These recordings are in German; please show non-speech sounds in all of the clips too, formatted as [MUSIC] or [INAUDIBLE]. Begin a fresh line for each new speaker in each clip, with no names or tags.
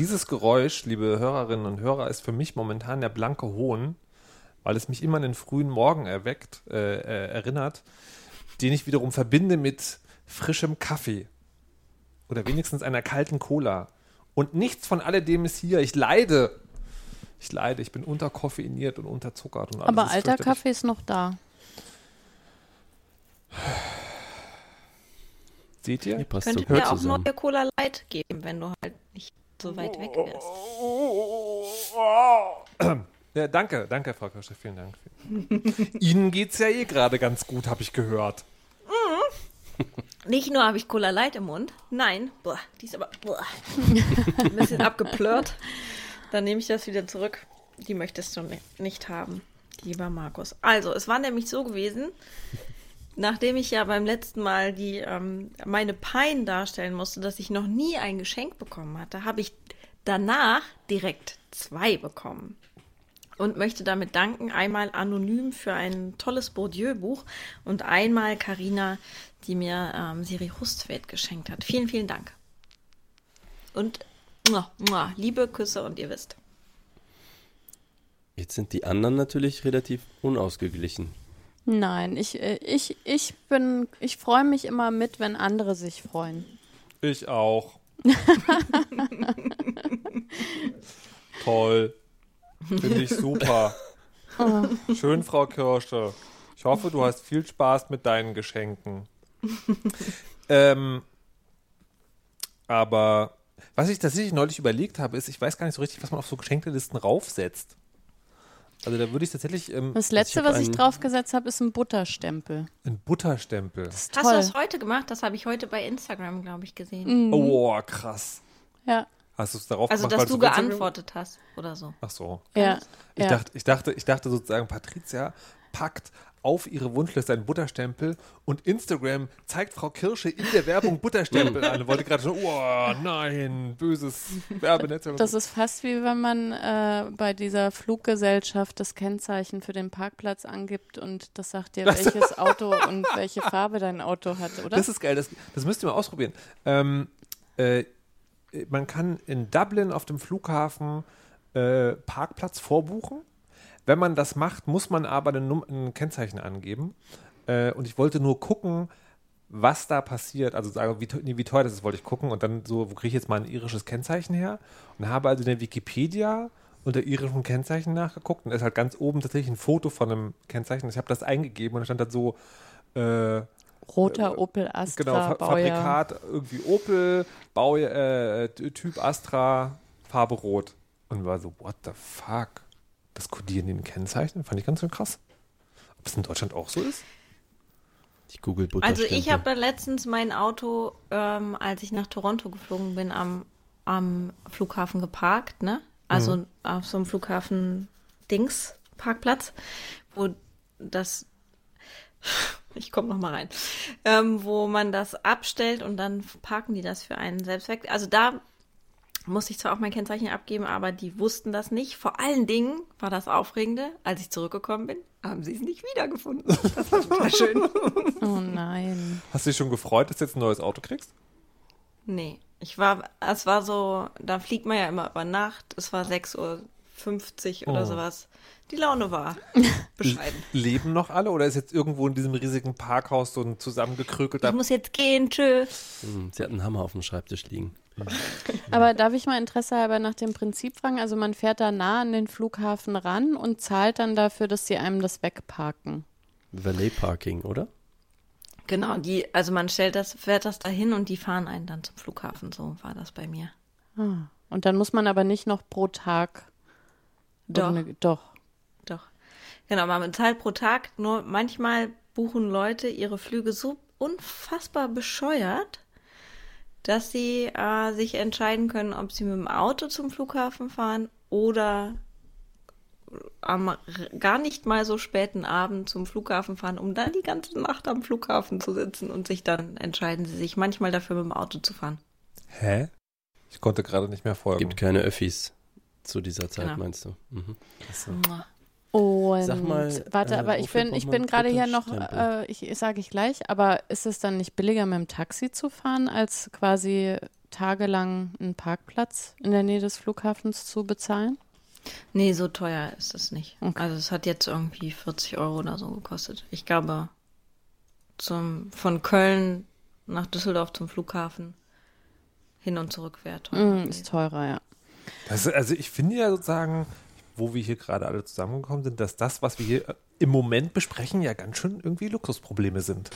Dieses Geräusch, liebe Hörerinnen und Hörer, ist für mich momentan der blanke Hohn, weil es mich immer an den frühen Morgen erweckt, äh, äh, erinnert, den ich wiederum verbinde mit frischem Kaffee oder wenigstens einer kalten Cola. Und nichts von alledem ist hier. Ich leide. Ich leide. Ich bin unterkoffeiniert und unterzuckert. Und alles
Aber alter. Kaffee ist noch da.
Seht ihr?
Könnte
gut
auch
zusammen.
neue Cola Light geben, wenn du halt nicht so weit weg wärst. [COUGHS]
Ja, danke, danke, Frau Kirsche, vielen Dank. [LAUGHS] Ihnen geht's ja eh gerade ganz gut, habe ich gehört.
Nicht nur habe ich Cola Light im Mund, nein, boah, die ist aber boah, [LAUGHS] ein bisschen abgeplört. Dann nehme ich das wieder zurück. Die möchtest du ni- nicht haben, lieber Markus. Also, es war nämlich so gewesen, nachdem ich ja beim letzten Mal die ähm, meine Pein darstellen musste, dass ich noch nie ein Geschenk bekommen hatte, habe ich danach direkt zwei bekommen. und möchte damit danken. Einmal anonym für ein tolles Bourdieu-Buch und einmal Karina, die mir ähm, Siri Hustvedt geschenkt hat. Vielen, vielen Dank. Und muah, muah, liebe Küsse und ihr wisst.
Jetzt sind die anderen natürlich relativ unausgeglichen.
Nein, ich, äh, ich, ich bin, ich freue mich immer mit, wenn andere sich freuen.
Ich auch. [LAUGHS] Toll. Finde ich super. Schön, Frau Kirsche. Ich hoffe, du hast viel Spaß mit deinen Geschenken. ähm, aber was ich tatsächlich neulich überlegt habe, ist, ich weiß gar nicht so richtig, was man auf so Geschenkelisten raufsetzt. Also da würde ich tatsächlich ähm,
Das letzte,
ich
was ich draufgesetzt habe, ist ein Butterstempel.
einen Butterstempel.
Das ist
Hast du
toll.
das heute gemacht? Das habe ich heute bei Instagram, glaube ich, gesehen.
Oh, krass.
Ja,
Hast du es darauf
Also,
gemacht?
dass
weil
du geantwortet hast oder so.
Ach so.
ja,
Ich,
ja.
dachte, ich, dachte, ich dachte sozusagen, Patricia packt auf ihre Wunschliste einen Butterstempel und Instagram zeigt Frau Kirsche in der Werbung Butterstempel an. Wollte gerade schon, oh nein, böses Werbenetz.
Das ist fast wie wenn man äh, bei dieser Fluggesellschaft das Kennzeichen für den Parkplatz angibt und das sagt dir, welches Auto und welche Farbe dein Auto hat, oder?
Das ist geil, das, das müsst ihr mal ausprobieren. Ähm, äh, man kann in Dublin auf dem Flughafen äh, Parkplatz vorbuchen. Wenn man das macht, muss man aber Num ein Kennzeichen angeben. Äh, und ich wollte nur gucken, was da passiert. Also sagen, wie, nee, wie teuer das ist, wollte ich gucken. Und dann so, wo kriege ich jetzt mal ein irisches Kennzeichen her? Und habe also in der Wikipedia unter irischen Kennzeichen nachgeguckt. Und da ist halt ganz oben tatsächlich ein Foto von einem Kennzeichen. Ich habe das eingegeben und da stand dann so, äh,
Roter Opel Astra
Genau, Fa
Baujahr.
Fabrikat irgendwie Opel, Bau, äh, Typ Astra, Farbe Rot. Und war so, what the fuck? Das Kodieren in den Kennzeichen? Fand ich ganz schön krass. Ob es in Deutschland auch so ist?
Ich google
Also ich habe letztens mein Auto, ähm, als ich nach Toronto geflogen bin, am, am Flughafen geparkt, ne? Also auf so einem Flughafen Dings Parkplatz, wo das [LAUGHS] ich komme noch mal rein, ähm, wo man das abstellt und dann parken die das für einen selbst weg. Also da musste ich zwar auch mein Kennzeichen abgeben, aber die wussten das nicht. Vor allen Dingen war das Aufregende, als ich zurückgekommen bin, haben sie es nicht wiedergefunden. [LAUGHS] Das war total schön. [LAUGHS]
Oh nein.
Hast du dich schon gefreut, dass du jetzt ein neues Auto kriegst?
Nee, ich war, es war so, da fliegt man ja immer über Nacht. Es war 6.50 Uhr oder
Oh.
sowas. Die Laune war [LAUGHS] bescheiden.
Leben noch alle oder ist jetzt irgendwo in diesem riesigen Parkhaus so ein
Ich
zusammengekrökelter
muss jetzt gehen, tschüss.
Hm, Sie hat einen Hammer auf dem Schreibtisch liegen. [LAUGHS]
Aber darf ich mal Interesse halber nach dem Prinzip fragen? Also man fährt da nah an den Flughafen ran und zahlt dann dafür, dass sie einem das wegparken.
Valet Parking, oder?
Genau, die, also man stellt das, fährt das dahin und die fahren einen dann zum Flughafen. So war das bei mir.
Ah. Und dann muss man aber nicht noch pro Tag.
Doch.
irgendeine- Doch.
Doch. Genau, man bezahlt pro Tag, nur manchmal buchen Leute ihre Flüge so unfassbar bescheuert, dass sie äh, sich entscheiden können, ob sie mit dem Auto zum Flughafen fahren oder am gar nicht mal so späten Abend zum Flughafen fahren, um dann die ganze Nacht am Flughafen zu sitzen und sich dann entscheiden sie sich manchmal dafür mit dem Auto zu fahren.
Hä? Ich konnte gerade nicht mehr folgen.
Gibt keine Öffis zu dieser Zeit,
Genau.
meinst du? Mhm.
Mua.
Und
Sag mal,
warte,
äh,
aber ich
wofür
bin, ich bin gerade hier noch, äh, ich sage ich gleich, aber ist es dann nicht billiger mit dem Taxi zu fahren, als quasi tagelang einen Parkplatz in der Nähe des Flughafens zu bezahlen?
Nee, so teuer ist es nicht.
Okay.
Also es hat jetzt irgendwie 40 Euro oder so gekostet. Ich glaube, zum, von Köln nach Düsseldorf zum Flughafen hin und zurück wäre teuer.
Mm, ist teurer, ja.
Das, also ich finde ja sozusagen, wo wir hier gerade alle zusammengekommen sind, dass das, was wir hier äh, im Moment besprechen, ja ganz schön irgendwie Luxusprobleme sind.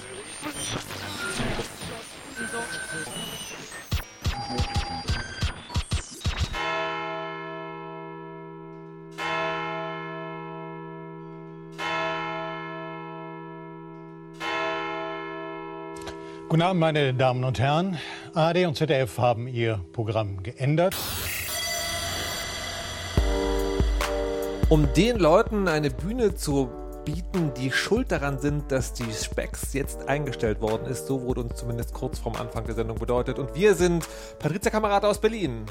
Guten Abend, meine Damen und Herren. ARD und ZDF haben ihr Programm geändert.
Um den Leuten eine Bühne zu bieten, die schuld daran sind, dass die Specs jetzt eingestellt worden ist, so wurde uns zumindest kurz vorm Anfang der Sendung bedeutet. Und wir sind Patricia Kamerad aus Berlin,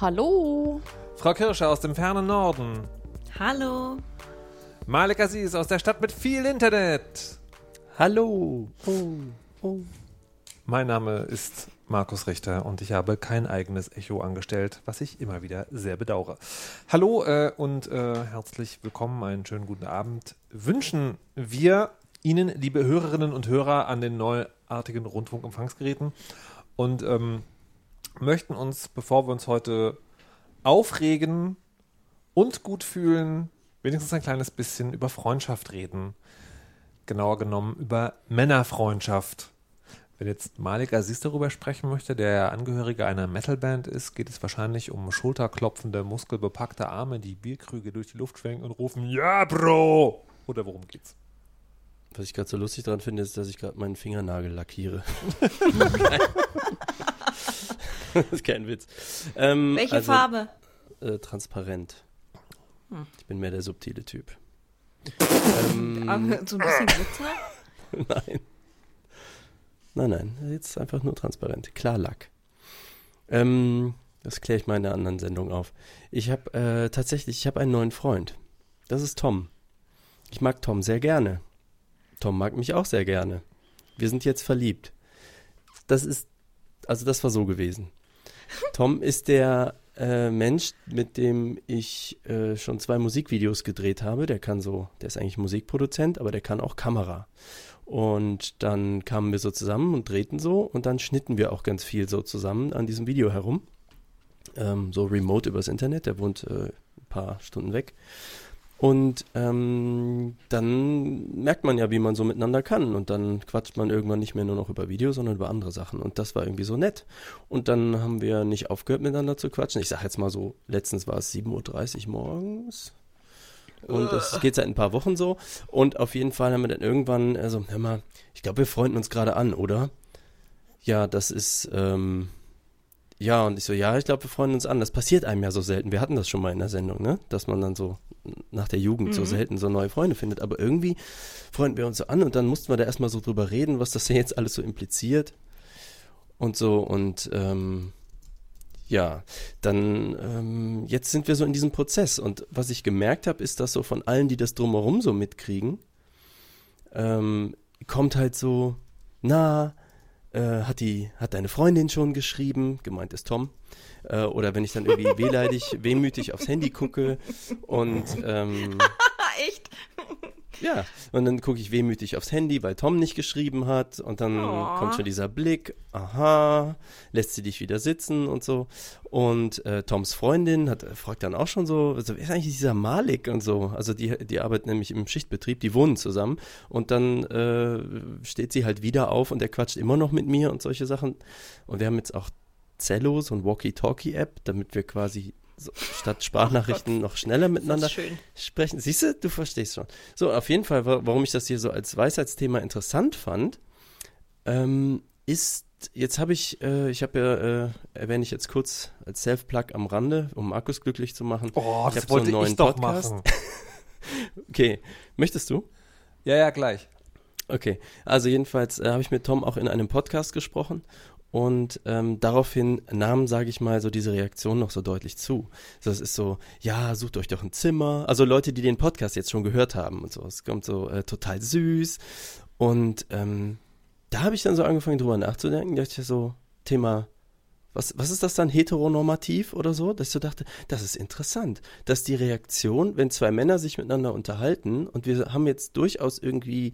Hallo.
Frau Kirscher aus dem fernen Norden,
Hallo.
Malik Aziz aus der Stadt mit viel Internet.
Hallo. Oh, oh.
Mein Name ist Markus Richter und ich habe kein eigenes Echo angestellt, was ich immer wieder sehr bedauere. Hallo äh, und äh, herzlich willkommen, einen schönen guten Abend. Wünschen wir Ihnen, liebe Hörerinnen und Hörer, an den neuartigen Rundfunkempfangsgeräten und ähm, möchten uns, bevor wir uns heute aufregen und gut fühlen, wenigstens ein kleines bisschen über Freundschaft reden. Genauer genommen über Männerfreundschaft. Wenn jetzt Malik Aziz darüber sprechen möchte, der ja Angehöriger einer Metalband ist, geht es wahrscheinlich um schulterklopfende, muskelbepackte Arme, die Bierkrüge durch die Luft schwenken und rufen, ja, Bro! Oder worum geht's?
Was ich gerade so lustig dran finde, ist, dass ich gerade meinen Fingernagel lackiere. das [LAUGHS] ist kein Witz. Ähm,
Welche
also,
Farbe?
Äh, transparent.
Hm.
Ich bin mehr der subtile Typ. [LAUGHS] Ähm,
So ein bisschen Glitzer? [LAUGHS]
nein. Nein, nein. Jetzt einfach nur transparent. Klarlack. Ähm, das kläre ich mal in einer anderen Sendung auf. Ich habe äh, tatsächlich, ich habe einen neuen Freund. Das ist Tom. Ich mag Tom sehr gerne. Tom mag mich auch sehr gerne. Wir sind jetzt verliebt. Das ist, also das war so gewesen. [LAUGHS] Tom ist der äh, Mensch, mit dem ich äh, schon zwei Musikvideos gedreht habe. Der kann so, der ist eigentlich Musikproduzent, aber der kann auch Kamera. Und dann kamen wir so zusammen und drehten so und dann schnitten wir auch ganz viel so zusammen an diesem Video herum. Ähm, so remote übers Internet, der wohnt äh, ein paar Stunden weg. Und ähm, dann merkt man ja, wie man so miteinander kann. Und dann quatscht man irgendwann nicht mehr nur noch über Video, sondern über andere Sachen. Und das war irgendwie so nett. Und dann haben wir nicht aufgehört, miteinander zu quatschen. Ich sag jetzt mal so, letztens war es 7.30 Uhr morgens. Und das geht seit ein paar Wochen so. Und auf jeden Fall haben wir dann irgendwann, also, hör mal, ich glaube, wir freunden uns gerade an, oder? Ja, das ist, ähm, ja, und ich so, ja, ich glaube, wir freunden uns an. Das passiert einem ja so selten. Wir hatten das schon mal in der Sendung, ne? Dass man dann so nach der Jugend so selten so neue Freunde findet. Aber irgendwie freunden wir uns so an und dann mussten wir da erstmal so drüber reden, was das denn jetzt alles so impliziert. Und so, und ähm, ja, dann ähm, jetzt sind wir so in diesem Prozess. Und was ich gemerkt habe, ist, dass so von allen, die das drumherum so mitkriegen, ähm, kommt halt so, na, äh, hat die, hat deine Freundin schon geschrieben, gemeint ist Tom. Äh, oder wenn ich dann irgendwie [LAUGHS] wehleidig, wehmütig aufs Handy gucke und ähm, [LAUGHS]
echt?
Ja, und dann gucke ich wehmütig aufs Handy, weil Tom nicht geschrieben hat. Und dann
Oh.
kommt schon dieser Blick, aha, lässt sie dich wieder sitzen und so. Und äh, Toms Freundin hat, fragt dann auch schon so, also, wer ist eigentlich dieser Malik und so? Also die, die arbeitet nämlich im Schichtbetrieb, die wohnen zusammen. Und dann äh, steht sie halt wieder auf und er quatscht immer noch mit mir und solche Sachen. Und wir haben jetzt auch Zello, so ein Walkie-Talkie-App, damit wir quasi so, statt Sprachnachrichten noch schneller miteinander sprechen. Siehst du, du verstehst schon. So, auf jeden Fall, wa- warum ich das hier so als Weisheitsthema interessant fand, ähm, ist, jetzt habe ich, äh, ich habe ja, äh, erwähne ich jetzt kurz als Self-Plug am Rande, um Markus glücklich zu machen.
Oh,
Ich
das
so
wollte
einen neuen
ich doch
Podcast.
machen. [LAUGHS]
Okay, möchtest du?
Ja, ja, gleich.
Okay, also jedenfalls äh, habe ich mit Tom auch in einem Podcast gesprochen und ähm, daraufhin nahm, sage ich mal, so diese Reaktion noch so deutlich zu. So, es ist so, ja, sucht euch doch ein Zimmer. Also Leute, die den Podcast jetzt schon gehört haben und so. Es kommt so äh, total süß. Und ähm, da habe ich dann so angefangen drüber nachzudenken, dachte ich so, Thema was, was ist das dann, heteronormativ oder so? Dass ich so dachte, das ist interessant, dass die Reaktion, wenn zwei Männer sich miteinander unterhalten und wir haben jetzt durchaus irgendwie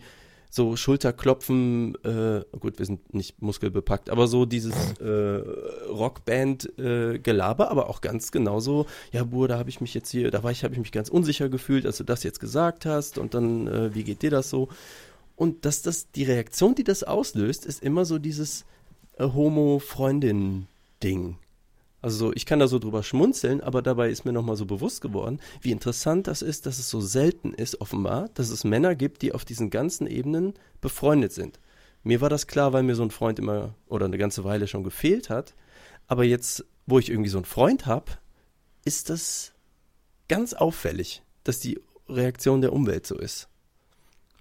so Schulterklopfen, äh, gut, wir sind nicht muskelbepackt, aber so dieses äh, Rockband-Gelaber, äh, aber auch ganz genauso, ja, Bur, da habe ich mich jetzt hier, da war ich, habe ich mich ganz unsicher gefühlt, als du das jetzt gesagt hast und dann, äh, wie geht dir das so? Und dass das, die Reaktion, die das auslöst, ist immer so dieses äh, Homo-Freundin-Ding. Also ich kann da so drüber schmunzeln, aber dabei ist mir nochmal so bewusst geworden, wie interessant das ist, dass es so selten ist, offenbar, dass es Männer gibt, die auf diesen ganzen Ebenen befreundet sind. Mir war das klar, weil mir so ein Freund immer oder eine ganze Weile schon gefehlt hat. Aber jetzt, wo ich irgendwie so einen Freund habe, ist das ganz auffällig, dass die Reaktion der Umwelt so ist.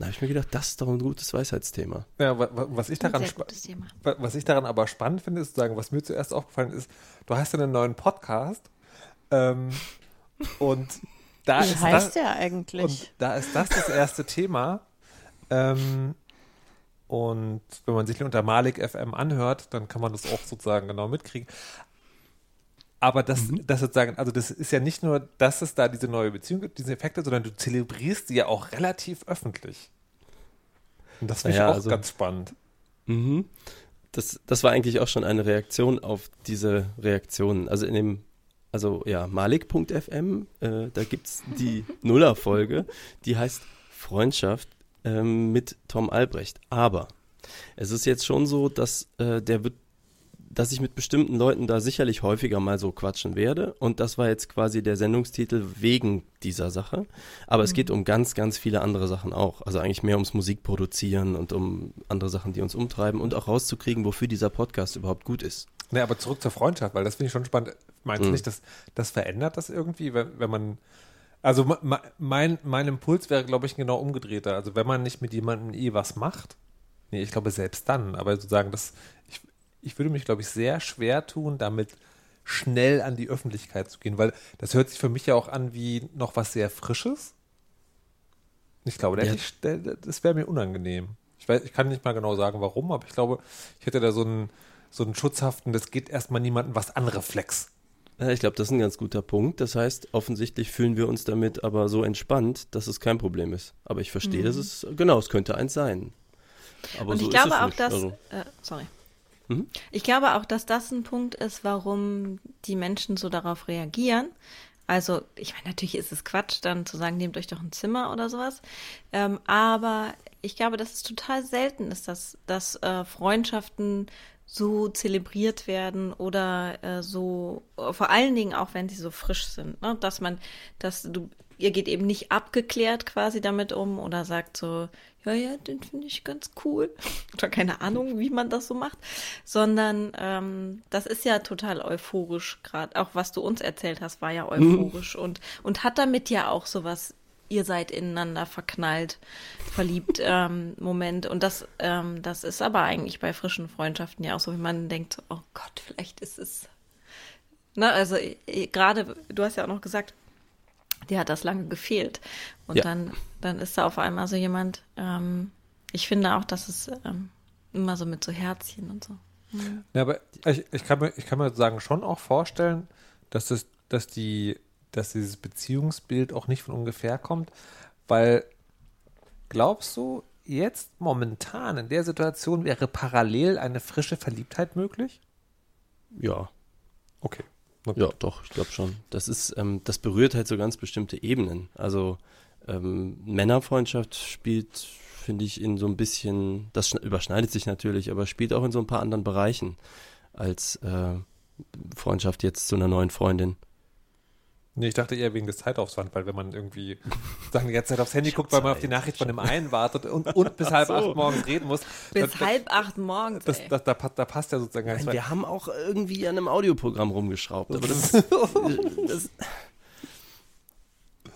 Da habe ich mir gedacht, das ist doch ein gutes Weisheitsthema.
Ja, was ich daran, was ich daran aber spannend finde, ist zu sagen, was mir zuerst aufgefallen ist, du hast ja einen neuen Podcast ähm, [LAUGHS] und da
Wie
ist
heißt
das,
der eigentlich?
Und da ist das das erste Thema. Ähm, und wenn man sich unter Malik FM anhört, dann kann man das auch sozusagen genau mitkriegen. Aber das, mhm. das sozusagen, also das ist ja nicht nur, dass es da diese neue Beziehung gibt, diese Effekte, sondern du zelebrierst sie ja auch relativ öffentlich. Und das finde naja, ich auch also, ganz spannend.
Mhm. Das, das war eigentlich auch schon eine Reaktion auf diese Reaktionen. Also in dem, also ja, Malik.fm, äh, da gibt es die [LAUGHS] Nuller-Folge, die heißt Freundschaft ähm, mit Tom Albrecht. Aber es ist jetzt schon so, dass äh, der wird dass ich mit bestimmten Leuten da sicherlich häufiger mal so quatschen werde. Und das war jetzt quasi der Sendungstitel wegen dieser Sache. Aber mhm. es geht um ganz, ganz viele andere Sachen auch. Also eigentlich mehr ums Musikproduzieren und um andere Sachen, die uns umtreiben und auch rauszukriegen, wofür dieser Podcast überhaupt gut ist.
Ne, aber zurück zur Freundschaft, weil das finde ich schon spannend. Meinst du mhm. nicht, dass das verändert das irgendwie, wenn, wenn man also mein, mein Impuls wäre, glaube ich, genau umgedrehter. Also wenn man nicht mit jemandem eh was macht, nee, ich glaube selbst dann, aber sozusagen, das, ich, ich würde mich, glaube ich, sehr schwer tun, damit schnell an die Öffentlichkeit zu gehen, weil das hört sich für mich ja auch an wie noch was sehr Frisches. Ich glaube, ja. ich, das wäre mir unangenehm. Ich, weiß, ich kann nicht mal genau sagen, warum, aber ich glaube, ich hätte da so einen, so einen schutzhaften, das geht erstmal niemandem was an Reflex.
ich glaube, das ist ein ganz guter Punkt. Das heißt, offensichtlich fühlen wir uns damit aber so entspannt, dass es kein Problem ist. Aber ich verstehe, mhm. dass es, genau, es könnte eins sein.
Aber Und so ich glaube auch, dass, also. äh, sorry. Mhm. Ich glaube auch, dass das ein Punkt ist, warum die Menschen so darauf reagieren. Also, ich meine, natürlich ist es Quatsch, dann zu sagen, nehmt euch doch ein Zimmer oder sowas. Ähm, aber ich glaube, dass es total selten ist, dass, dass äh, Freundschaften so zelebriert werden oder äh, so, vor allen Dingen auch, wenn sie so frisch sind, ne? dass man, dass du, ihr geht eben nicht abgeklärt quasi damit um oder sagt so, ja, ja, den finde ich ganz cool. [LAUGHS] Oder keine Ahnung, wie man das so macht. Sondern ähm, das ist ja total euphorisch gerade. Auch was du uns erzählt hast, war ja [LAUGHS] euphorisch mhm. und, und hat damit ja auch sowas, ihr seid ineinander verknallt, verliebt [LAUGHS] ähm, Moment. Und das, ähm, das ist aber eigentlich bei frischen Freundschaften ja auch so, wie man denkt, oh Gott, vielleicht ist es. Ne, also gerade, du hast ja auch noch gesagt, dir hat das lange gefehlt. Und ja. dann, dann ist da auf einmal so jemand, ähm, ich finde auch, dass es ähm, immer so mit so Herzchen und so.
Mhm. Ja, aber ich, ich, kann mir, ich kann mir sagen, schon auch vorstellen, dass, das, dass, die, dass dieses Beziehungsbild auch nicht von ungefähr kommt, weil glaubst du, jetzt momentan in der Situation wäre parallel eine frische Verliebtheit möglich?
Ja. Okay. Ja, doch, ich glaube schon. Das ist, ähm, das berührt halt so ganz bestimmte Ebenen. Also ähm, Männerfreundschaft spielt, finde ich, in so ein bisschen, das überschneidet sich natürlich, aber spielt auch in so ein paar anderen Bereichen als äh, Freundschaft jetzt zu einer neuen Freundin.
Nee, ich dachte eher wegen des Zeitaufwands, weil wenn man irgendwie [LAUGHS] sagen, die ganze Zeit aufs Handy guckt, weil man auf die Nachricht von dem einen wartet und, und bis halb so. acht morgens reden muss.
Bis da, halb acht morgens.
Das, das, da, da, passt ja sozusagen
Nein, Wir haben auch irgendwie an einem Audioprogramm rumgeschraubt. Aber das, [LAUGHS] das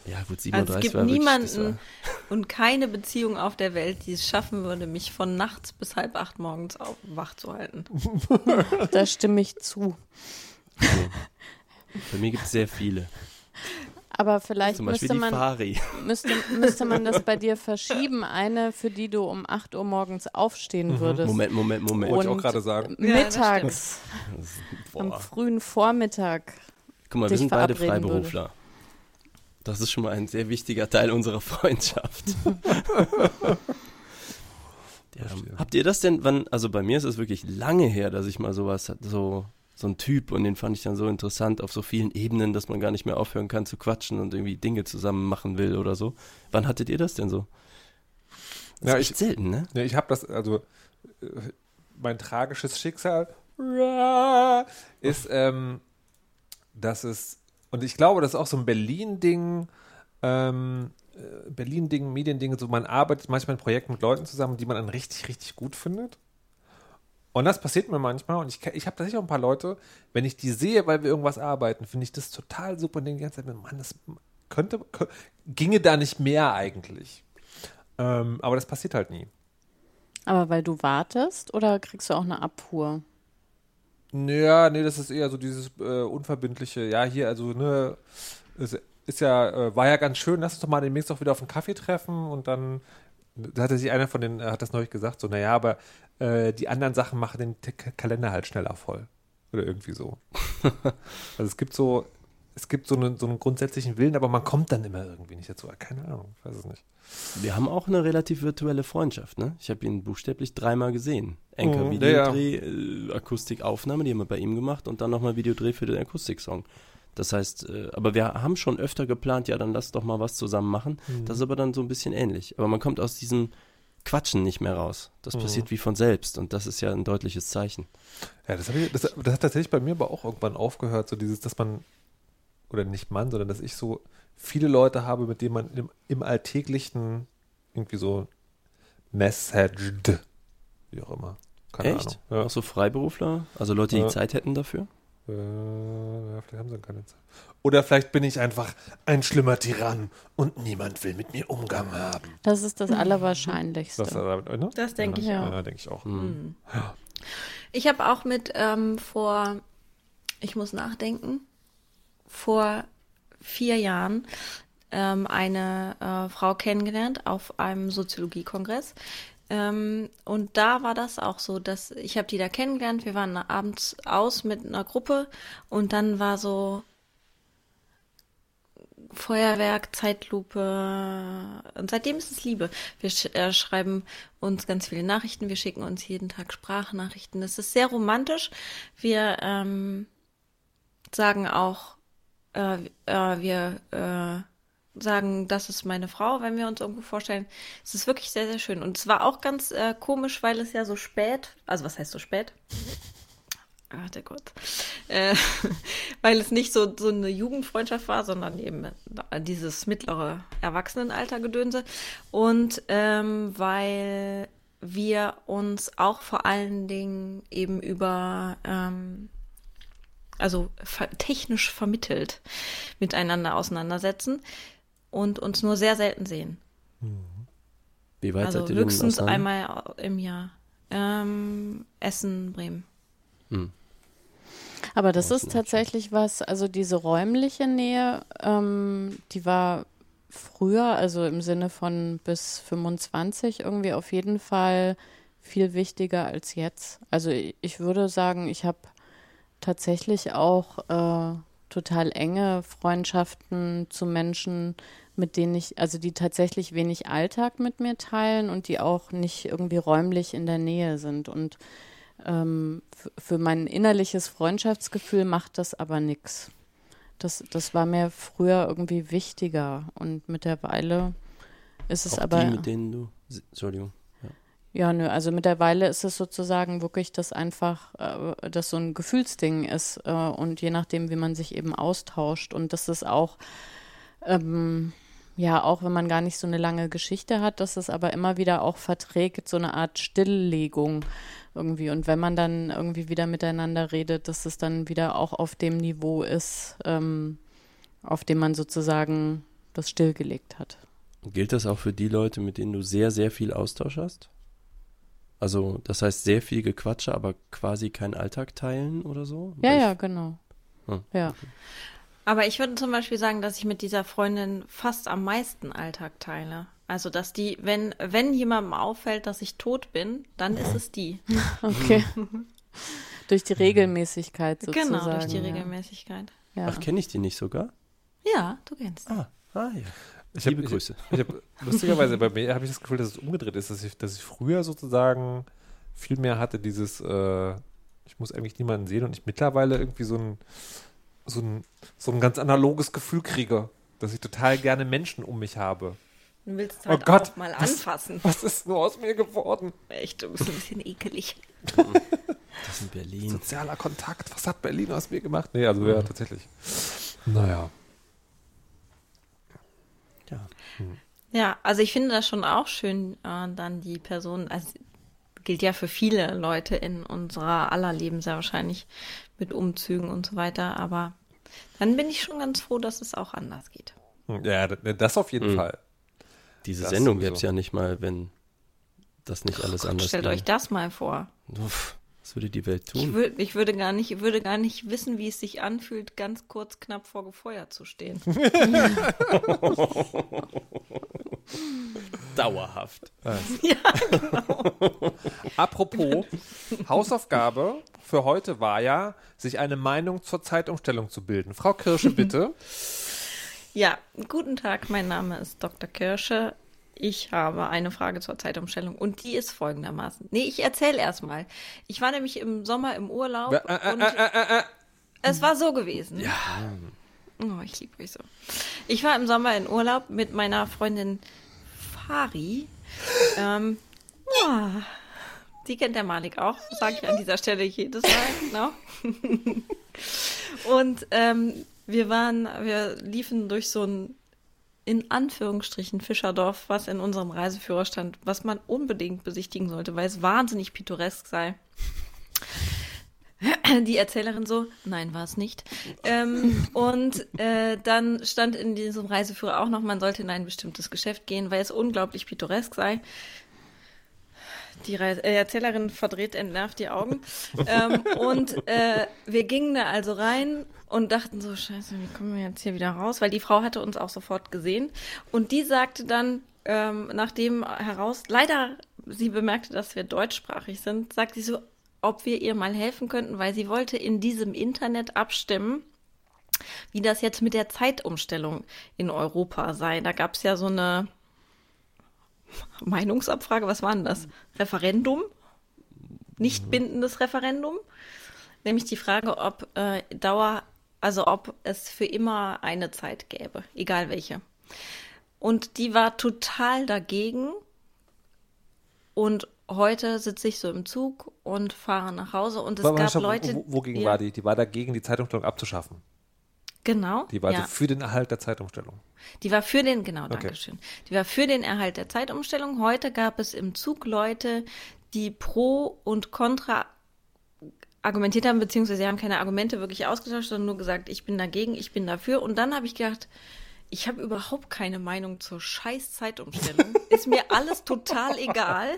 ja, gut, 37 also es gibt niemanden und keine Beziehung auf der Welt, die es schaffen würde, mich von nachts bis halb acht morgens auf, wach zu halten. [LAUGHS]
Da stimme ich zu.
Bei mir gibt es sehr viele.
Aber vielleicht
Zum Beispiel
müsste man, müsste, müsste man das bei dir verschieben. Eine, für die du um 8 Uhr morgens aufstehen würdest.
Moment, Moment, Moment.
Wollte ich auch gerade sagen.
Ja,
Mittags, am
Boah.
frühen Vormittag.
Guck mal, wir sind beide Freiberufler. Das ist schon mal ein sehr wichtiger Teil unserer Freundschaft. [LAUGHS] ja, habt ihr das denn, wann, also bei mir ist es wirklich lange her, dass ich mal sowas, so, so ein Typ und den fand ich dann so interessant auf so vielen Ebenen, dass man gar nicht mehr aufhören kann zu quatschen und irgendwie Dinge zusammen machen will oder so. Wann hattet ihr das denn so? Das
Ja,
ist
ich-
selten, ne?
Ja, ich habe das, also äh, mein tragisches Schicksal ist, ähm, dass es, und ich glaube, das ist auch so ein Berlin-Ding, ähm, äh, Berlin-Ding, Medien-Ding, so man arbeitet manchmal in Projekten mit Leuten zusammen, die man dann richtig, richtig gut findet. Und das passiert mir manchmal und ich, ich habe tatsächlich auch ein paar Leute, wenn ich die sehe, weil wir irgendwas arbeiten, finde ich das total super und denke die ganze Zeit, Mann, das könnte, kö- ginge da nicht mehr eigentlich. Ähm, aber das passiert halt nie.
Aber weil du wartest oder kriegst du auch eine Abfuhr?
Ja, nee, das ist eher so dieses äh, unverbindliche, ja, hier, also, ne, ist, ist ja, äh, war ja ganz schön, lass uns doch mal demnächst auch wieder auf einen Kaffee treffen und dann, da hatte sich einer von den, äh, hat das neulich gesagt, so, naja, aber äh, die anderen Sachen machen den K- Kalender halt schneller voll. Oder irgendwie so. [LAUGHS] also es gibt so, es gibt so, einen so einen grundsätzlichen Willen, aber man kommt dann immer irgendwie nicht dazu. Keine Ahnung, ich weiß es nicht.
Wir haben auch eine relativ virtuelle Freundschaft, ne? Ich habe ihn buchstäblich dreimal gesehen. Enker
Mhm,
Videodreh, äh, Akustikaufnahme, die haben wir bei ihm gemacht und dann nochmal Videodreh für den Akustiksong. Das heißt, äh, aber wir haben schon öfter geplant, ja, dann lass doch mal was zusammen machen.
Mhm.
Das ist aber dann so ein bisschen ähnlich. Aber man kommt aus diesem Quatschen nicht mehr raus. Das
Mhm.
passiert wie von selbst und das ist ja ein deutliches Zeichen.
Ja, das, ich, das, das hat tatsächlich bei mir aber auch irgendwann aufgehört, so dieses, dass man, oder nicht man, sondern dass ich so viele Leute habe, mit denen man im, im Alltäglichen irgendwie so messaged, wie auch immer. Keine
Echt?
Ahnung.
Auch so Freiberufler? Also Leute, die
Ja.
Zeit hätten dafür?
Ja. Äh, ja, vielleicht haben sie keine Zeit. Oder vielleicht bin ich einfach ein schlimmer Tyrann und niemand will mit mir Umgang haben.
Das ist das Allerwahrscheinlichste.
Damit, ne?
Das denke ich
Ja.
auch.
Ja, denke ich auch.
Hm.
Ich habe auch mit ähm, vor, ich muss nachdenken, vor vier Jahren ähm, eine äh, Frau kennengelernt auf einem Soziologiekongress. Ähm, und da war das auch so, dass ich habe die da kennengelernt. Wir waren abends aus mit einer Gruppe und dann war so Feuerwerk, Zeitlupe. Und seitdem ist es Liebe. Wir sch äh, schreiben uns ganz viele Nachrichten. Wir schicken uns jeden Tag Sprachnachrichten. Das ist sehr romantisch. Wir ähm, sagen auch, äh, äh, wir äh, sagen, das ist meine Frau, wenn wir uns irgendwo vorstellen. Es ist wirklich sehr, sehr schön. Und es war auch ganz äh, komisch, weil es ja so spät, also was heißt so spät? Der Gott. Äh, [LAUGHS] weil es nicht so, so eine Jugendfreundschaft war, sondern eben dieses mittlere Erwachsenenalter-Gedönse. Und ähm, weil wir uns auch vor allen Dingen eben über, ähm, also technisch vermittelt miteinander auseinandersetzen und uns nur sehr selten sehen.
Wie weit
also
seid ihr
höchstens einmal im Jahr. Ähm, Essen, Bremen.
Hm.
Aber das
Ja,
ist
ist
tatsächlich was, also diese räumliche Nähe, ähm, die war früher, also im Sinne von bis 25 irgendwie auf jeden Fall viel wichtiger als jetzt. Also ich, ich würde sagen, ich habe tatsächlich auch äh, total enge Freundschaften zu Menschen, mit denen ich, also die tatsächlich wenig Alltag mit mir teilen und die auch nicht irgendwie räumlich in der Nähe sind. Und ähm, für mein innerliches Freundschaftsgefühl macht das aber nichts. Das, das war mir früher irgendwie wichtiger und mittlerweile ist es
Auch
aber.
die, mit denen du. Entschuldigung.
Ja, nö, also mittlerweile ist es sozusagen wirklich, dass einfach äh, das so ein Gefühlsding ist äh, und je nachdem, wie man sich eben austauscht und dass es auch, ähm, ja, auch wenn man gar nicht so eine lange Geschichte hat, dass es aber immer wieder auch verträgt, so eine Art Stilllegung irgendwie und wenn man dann irgendwie wieder miteinander redet, dass es dann wieder auch auf dem Niveau ist, ähm, auf dem man sozusagen das stillgelegt hat.
Gilt das auch für die Leute, mit denen du sehr, sehr viel Austausch hast? Also, das heißt sehr viel Gequatsche, aber quasi keinen Alltag teilen oder so?
Ja,
ich-
ja, genau.
Hm,
Ja.
Aber ich würde zum Beispiel sagen, dass ich mit dieser Freundin fast am meisten Alltag teile. Also, dass die, wenn, wenn jemandem auffällt, dass ich tot bin, dann ist es die. [LAUGHS]
Okay. durch die Regelmäßigkeit sozusagen.
genau, durch die
ja.
Regelmäßigkeit.
Ja.
Ach, kenne ich die nicht sogar?
Ja, du kennst.
Ah, ah ja.
Ich
Liebe
hab,
Grüße.
Ich, ich hab, lustigerweise, bei mir habe ich das Gefühl, dass es umgedreht ist, dass ich, dass ich früher sozusagen viel mehr hatte, dieses, äh, ich muss eigentlich niemanden sehen und ich mittlerweile irgendwie so ein, so ein, so ein ganz analoges Gefühl kriege, dass ich total gerne Menschen um mich habe.
Du willst es
Oh
halt
Gott,
auch mal
was-
anfassen.
Was ist nur aus mir geworden?
Echt, du bist ein bisschen ekelig.
Das ist in Berlin.
Sozialer Kontakt, was hat Berlin aus mir gemacht? Nee, also ja, tatsächlich. Naja.
Ja.
Ja, also ich finde das schon auch schön, äh, dann die Person, also gilt ja für viele Leute in unserer aller Leben sehr wahrscheinlich mit Umzügen und so weiter, aber dann bin ich schon ganz froh, dass es auch anders geht.
Ja, das auf jeden
Mhm.
Fall.
Diese
Das
Sendung gäbe es ja nicht mal, wenn das nicht alles anders
Stellt
ginge.
euch das mal vor.
Uff, was würde die Welt
Ich,
tun?
würd, ich würde gar nicht, ich würde gar nicht wissen, wie es sich anfühlt, ganz kurz knapp vor Gefeuer zu stehen. [LAUGHS]
Dauerhaft. [LAUGHS]
Apropos, Hausaufgabe für heute war ja, sich eine Meinung zur Zeitumstellung zu bilden. Frau Kirsche, [LAUGHS] bitte.
Ja, guten Tag, mein Name ist Dr. Kirsche. Ich habe eine Frage zur Zeitumstellung und die ist folgendermaßen. Nee, ich erzähle erstmal. Ich war nämlich im Sommer im Urlaub
Äh, äh,
und
äh, äh, äh.
es war so gewesen. Ja. Oh, ich liebe euch so. Ich war im Sommer in Urlaub mit meiner Freundin Fari. Ähm, ja, die kennt der Malik auch, sage ich an dieser Stelle jedes Mal. Genau. [LAUGHS] Und ähm, wir waren, wir liefen durch so ein in Anführungsstrichen Fischerdorf, was in unserem Reiseführer stand, was man unbedingt besichtigen sollte, weil es wahnsinnig pittoresk sei. Die Erzählerin so, nein, war es nicht. Ähm, und äh, dann stand in diesem Reiseführer auch noch, man sollte in ein bestimmtes Geschäft gehen, weil es unglaublich pittoresk sei. Die Reise äh, Erzählerin verdreht entnervt die Augen. ähm, und äh, wir gingen da also rein und dachten so, scheiße, wie kommen wir jetzt hier wieder raus? Weil die Frau hatte uns auch sofort gesehen. Und die sagte dann, ähm, nachdem heraus, leider sie bemerkte, dass wir deutschsprachig sind, sagt sie so, ob wir ihr mal helfen könnten, weil sie wollte in diesem Internet abstimmen, wie das jetzt mit der Zeitumstellung in Europa sei. Da gab es ja so eine Meinungsabfrage, was war denn das? Referendum? Nicht bindendes Referendum? Nämlich die Frage, ob äh, Dauer, also ob es für immer eine Zeit gäbe, egal welche. Und die war total dagegen. Und heute sitze ich so im Zug und fahre nach Hause und es
Warte
gab
stopp,
Leute.
wo, wogegen
ja,
war die? Die war dagegen, die Zeitumstellung abzuschaffen.
Genau.
Die war
ja.
also für den Erhalt der Zeitumstellung.
Die war für den, genau,
Okay.
danke schön. Die war für den Erhalt der Zeitumstellung. Heute gab es im Zug Leute, die pro und contra argumentiert haben, beziehungsweise sie haben keine Argumente wirklich ausgetauscht, sondern nur gesagt, ich bin dagegen, ich bin dafür. Und dann habe ich gedacht, ich habe überhaupt keine Meinung zur scheiß Zeitumstellung. [LAUGHS] Ist mir alles total egal.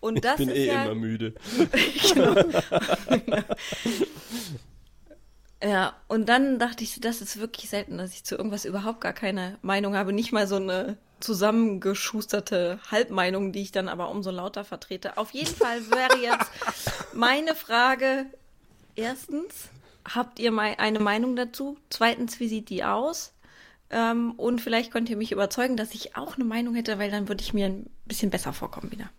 Und das
ich bin
ist
eh
ja,
immer müde. [LAUGHS] [LAUGHS]
Ja, und dann dachte ich, das ist wirklich selten, dass ich zu irgendwas überhaupt gar keine Meinung habe. Nicht mal so eine zusammengeschusterte Halbmeinung, die ich dann aber umso lauter vertrete. Auf jeden Fall wäre jetzt [LAUGHS] meine Frage, erstens, habt ihr mal eine Meinung dazu? Zweitens, wie sieht die aus? Ähm, und vielleicht könnt ihr mich überzeugen, dass ich auch eine Meinung hätte, weil dann würde ich mir ein bisschen besser vorkommen wieder.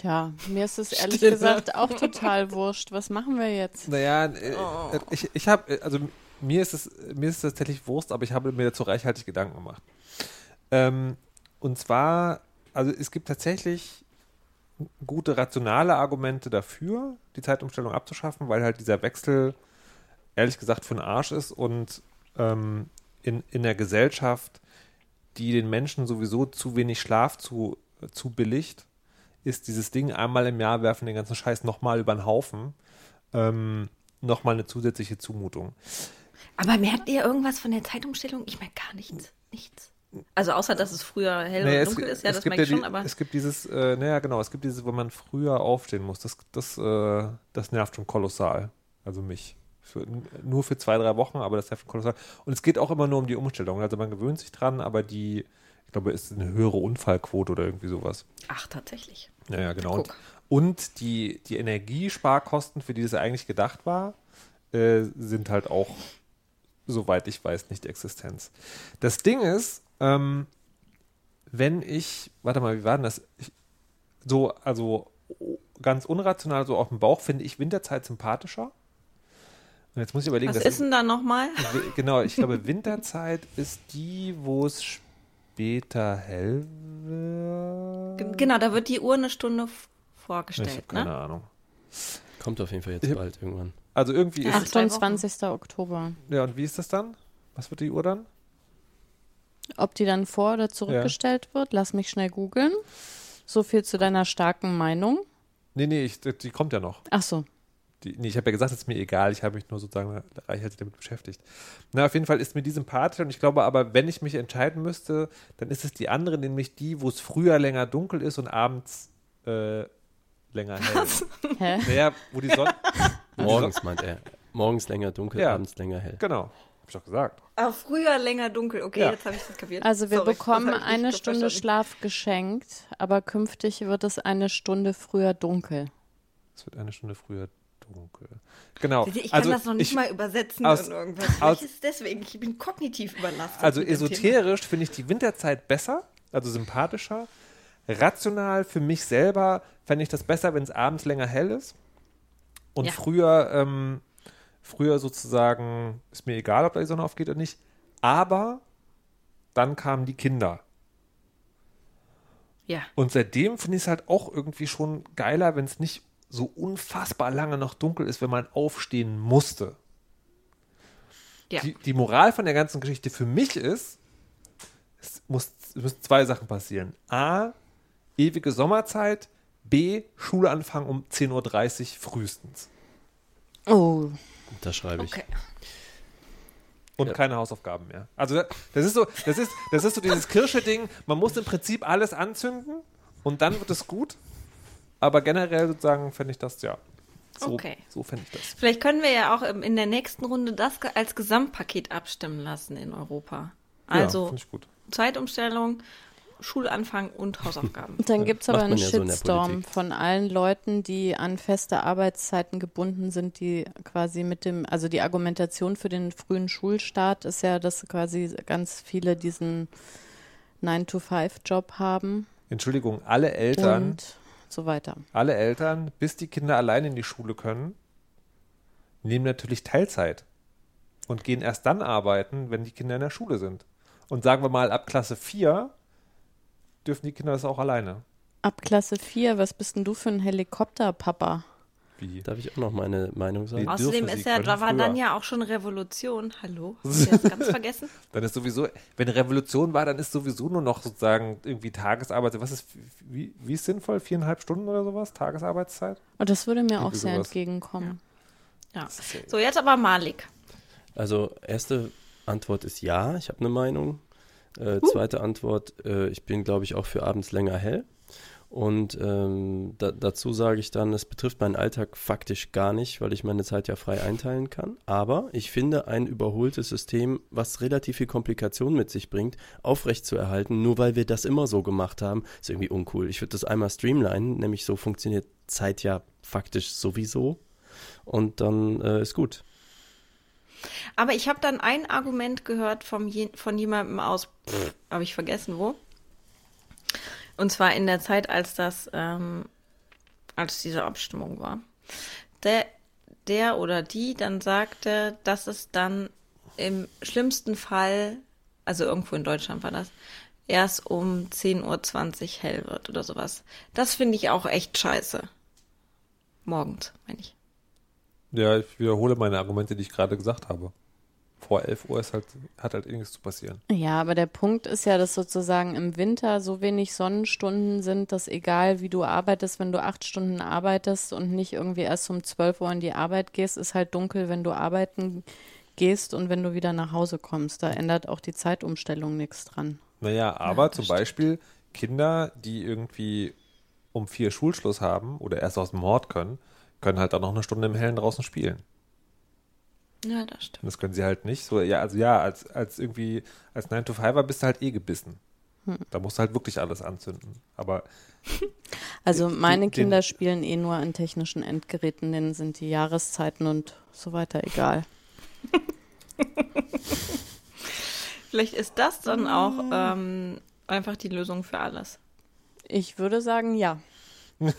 Tja, mir ist es ehrlich
Stille.
gesagt auch total wurscht. Was machen wir jetzt?
Naja, äh,
Oh.
ich, ich habe, also mir ist es, mir ist es tatsächlich Wurst, aber ich habe mir dazu reichhaltig Gedanken gemacht. Ähm, und zwar, also es gibt tatsächlich gute rationale Argumente dafür, die Zeitumstellung abzuschaffen, weil halt dieser Wechsel ehrlich gesagt für den Arsch ist und ähm, in, in der Gesellschaft, die den Menschen sowieso zu wenig Schlaf zu, zu billigt, ist dieses Ding einmal im Jahr werfen den ganzen Scheiß nochmal über den Haufen, ähm, nochmal eine zusätzliche Zumutung.
Aber merkt ihr irgendwas von der Zeitumstellung? Ich merke gar nichts. Nichts. Also außer, dass es früher hell
Naja,
und
es,
dunkel
gi-
ist, ja,
es
das merke ich
ja
schon,
die,
aber
es gibt dieses, äh, naja genau, es gibt dieses, wo man früher aufstehen muss. Das, das, äh, das nervt schon kolossal. Also mich. Für, nur für zwei, drei Wochen, aber das ist ja kolossal. Und es geht auch immer nur um die Umstellung. Also man gewöhnt sich dran, aber die, ich glaube, es ist eine höhere Unfallquote oder irgendwie sowas.
Ach, tatsächlich.
Ja, ja, genau. Und, und die, die Energiesparkosten, für die das eigentlich gedacht war, äh, sind halt auch, soweit ich weiß, nicht Existenz. Das Ding ist, ähm, wenn ich, warte mal, wie war denn das? Ich, so, also ganz unrational, so auf dem Bauch finde ich Winterzeit sympathischer. Und jetzt muss ich überlegen,
Was ist denn da nochmal?
Genau, ich glaube, [LAUGHS] Winterzeit ist die, wo es später hell wird.
Genau, da wird die Uhr eine Stunde f-
Ich
vorgestellt,
habe keine
ne?
Ahnung.
Kommt auf jeden Fall jetzt
Ich-
bald irgendwann.
Also irgendwie ist
zwei Wochen.
28. Oktober.
Ja, und wie ist das dann? Was wird die Uhr dann?
Ob die dann vor- oder zurückgestellt wird, lass mich schnell googeln. So viel zu deiner starken Meinung.
Nee, nee, ich, die kommt ja noch.
Ach so.
Die, nee, ich habe ja gesagt, es ist mir egal. Ich habe mich nur sozusagen reichhaltig damit beschäftigt. Na, auf jeden Fall ist mir die sympathisch. Und ich glaube aber, wenn ich mich entscheiden müsste, dann ist es die andere, nämlich die, wo es früher länger dunkel ist und abends äh, länger hell. [LAUGHS]
Hä?
Naja, wo die Sonne. [LAUGHS]
Morgens meint er. Morgens länger dunkel,
Ja.
abends länger hell.
Genau, hab ich doch gesagt.
Aber früher länger dunkel. Okay,
Ja.
jetzt habe ich das kapiert.
Also wir
Sorry,
bekommen eine Stunde
verstanden.
Schlaf geschenkt, aber künftig wird es eine Stunde früher dunkel.
Es wird eine Stunde früher dunkel. Genau.
Seht ihr, Ich kann
also
das noch nicht
ich,
mal übersetzen
aus-
in irgendwas.
aus-
ist es deswegen, ich bin kognitiv überlastet.
Also esoterisch finde ich die Winterzeit besser, also sympathischer. Rational für mich selber fände ich das besser, wenn es abends länger hell ist. Und
Ja.
früher, ähm, früher sozusagen, ist mir egal, ob da die Sonne aufgeht oder nicht. Aber dann kamen die Kinder.
Ja.
Und seitdem finde ich es halt auch irgendwie schon geiler, wenn es nicht so unfassbar lange noch dunkel ist, wenn man aufstehen musste.
Ja.
Die, die Moral von der ganzen Geschichte für mich ist, es, muss, es müssen zwei Sachen passieren. A, ewige Sommerzeit. B, Schuleanfang um 10.30 Uhr frühestens.
Oh,
Das schreibe ich.
Okay.
Und
Ja.
keine Hausaufgaben mehr. Also das ist so, das ist, das ist so dieses Kirsche-Ding, man muss im Prinzip alles anzünden und dann wird es gut. Aber generell sozusagen fände ich das, ja. So,
Okay.
so fände ich das.
Vielleicht können wir ja auch in der nächsten Runde das ge- als Gesamtpaket abstimmen lassen in Europa.
ja,
Also
gut.
Zeitumstellung, Schulanfang und Hausaufgaben. [LAUGHS]
dann gibt es aber einen
ja so
Shitstorm
Politik.
von allen Leuten, die an feste Arbeitszeiten gebunden sind, die quasi mit dem, also die Argumentation für den frühen Schulstart ist ja, dass quasi ganz viele diesen 9-to-5-Job haben
Entschuldigung, alle Eltern,
und so weiter.
alle Eltern, bis die Kinder allein in die Schule können, nehmen natürlich Teilzeit und gehen erst dann arbeiten, wenn die Kinder in der Schule sind. Und sagen wir mal, ab Klasse 4 dürfen die Kinder das auch alleine.
Ab Klasse 4, was bist denn du für ein Helikopterpapa?
Wie?
Darf ich auch noch meine Meinung sagen?
Nee.
Außerdem ist ja
können
Java dann ja auch schon Revolution. Hallo? Hast [LAUGHS] du das ganz vergessen?
Dann ist sowieso, wenn Revolution war, dann ist sowieso nur noch sozusagen irgendwie Tagesarbeit. Was ist, wie, wie ist sinnvoll? Viereinhalb Stunden oder sowas? Tagesarbeitszeit?
Und das würde mir auch
Irgendwie
sehr
sowas.
entgegenkommen.
Ja.
Ja-
So, jetzt aber Malik.
Also, erste Antwort ist ja, ich habe eine Meinung. Äh, zweite Antwort, äh, ich bin, glaube ich, auch für abends länger hell. Und ähm, da, dazu sage ich dann, es betrifft meinen Alltag faktisch gar nicht, weil ich meine Zeit ja frei einteilen kann. Aber ich finde ein überholtes System, was relativ viel Komplikation mit sich bringt, aufrechtzuerhalten, nur weil wir das immer so gemacht haben, ist irgendwie uncool. Ich würde das einmal streamlinen, nämlich so funktioniert Zeit ja faktisch sowieso. Und dann äh, ist gut.
Aber ich habe dann ein Argument gehört vom von jemandem aus, habe ich vergessen wo. Und zwar in der Zeit, als das, ähm, als diese Abstimmung war. Der, der oder die dann sagte, dass es dann im schlimmsten Fall, also irgendwo in Deutschland war das, erst um 10.20 Uhr hell wird oder sowas. Das finde ich auch echt scheiße. Morgens, meine ich.
Ja, ich wiederhole meine Argumente, die ich gerade gesagt habe. Vor 11 Uhr ist halt, hat halt irgendwas zu passieren.
Ja, aber der Punkt ist ja, dass sozusagen im Winter so wenig Sonnenstunden sind, dass egal wie du arbeitest, wenn du acht Stunden arbeitest und nicht irgendwie erst um 12 Uhr in die Arbeit gehst, ist halt dunkel, wenn du arbeiten gehst und wenn du wieder nach Hause kommst. Da ändert auch die Zeitumstellung nichts dran.
Naja, aber
das
zum
stimmt.
Beispiel Kinder, die irgendwie um vier Schulschluss haben oder erst aus dem Hort können, können halt dann noch eine Stunde im Hellen draußen spielen.
Ja, das stimmt.
Und das können sie halt nicht. So, ja, also ja, als, als irgendwie, als 9 to 5er bist du halt eh gebissen. Da musst du halt wirklich alles anzünden. Aber [LAUGHS]
Also meine
den-
Kinder spielen eh nur an technischen Endgeräten, denen sind die Jahreszeiten und so weiter egal. [LAUGHS]
Vielleicht ist das dann auch ähm, einfach die Lösung für alles.
Ich würde sagen, ja. [LAUGHS]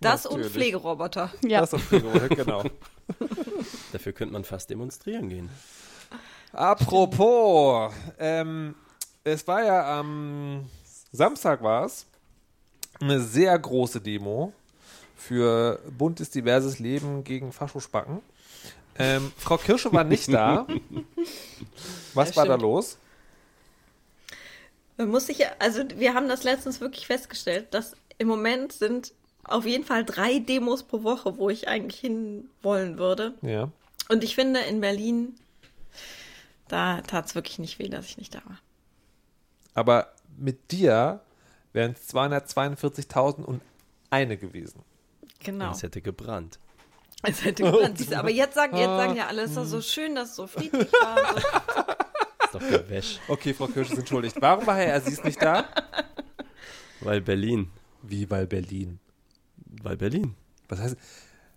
Das und. Pflegeroboter.
Ja,
das auf Pflege, genau. [LAUGHS]
Dafür könnte man fast demonstrieren gehen.
Apropos, ähm, es war ja am Samstag war es eine sehr große Demo für buntes, diverses Leben gegen Faschospacken. Ähm, Frau Kirsche war nicht da. [LAUGHS] Was
Ja,
war da los?
Man muss sich, also wir haben das letztens wirklich festgestellt, dass im Moment sind auf jeden Fall drei Demos pro Woche, wo ich eigentlich hin wollen würde.
Ja.
Und ich finde, in Berlin, da tat es wirklich nicht weh, dass ich nicht da war.
Aber mit dir wären es 242.000 und eine gewesen.
Genau.
Es hätte gebrannt.
Es hätte gebrannt. Aber jetzt sagen, jetzt sagen ja alle, es ist so schön, dass es so friedlich war. So. [LAUGHS]
Ist doch gewäsch.
Okay, Frau Kirsche ist entschuldigt. Warum war Herr Aziz nicht da?
Weil Berlin.
Wie, weil Berlin.
Weil Berlin.
Was heißt,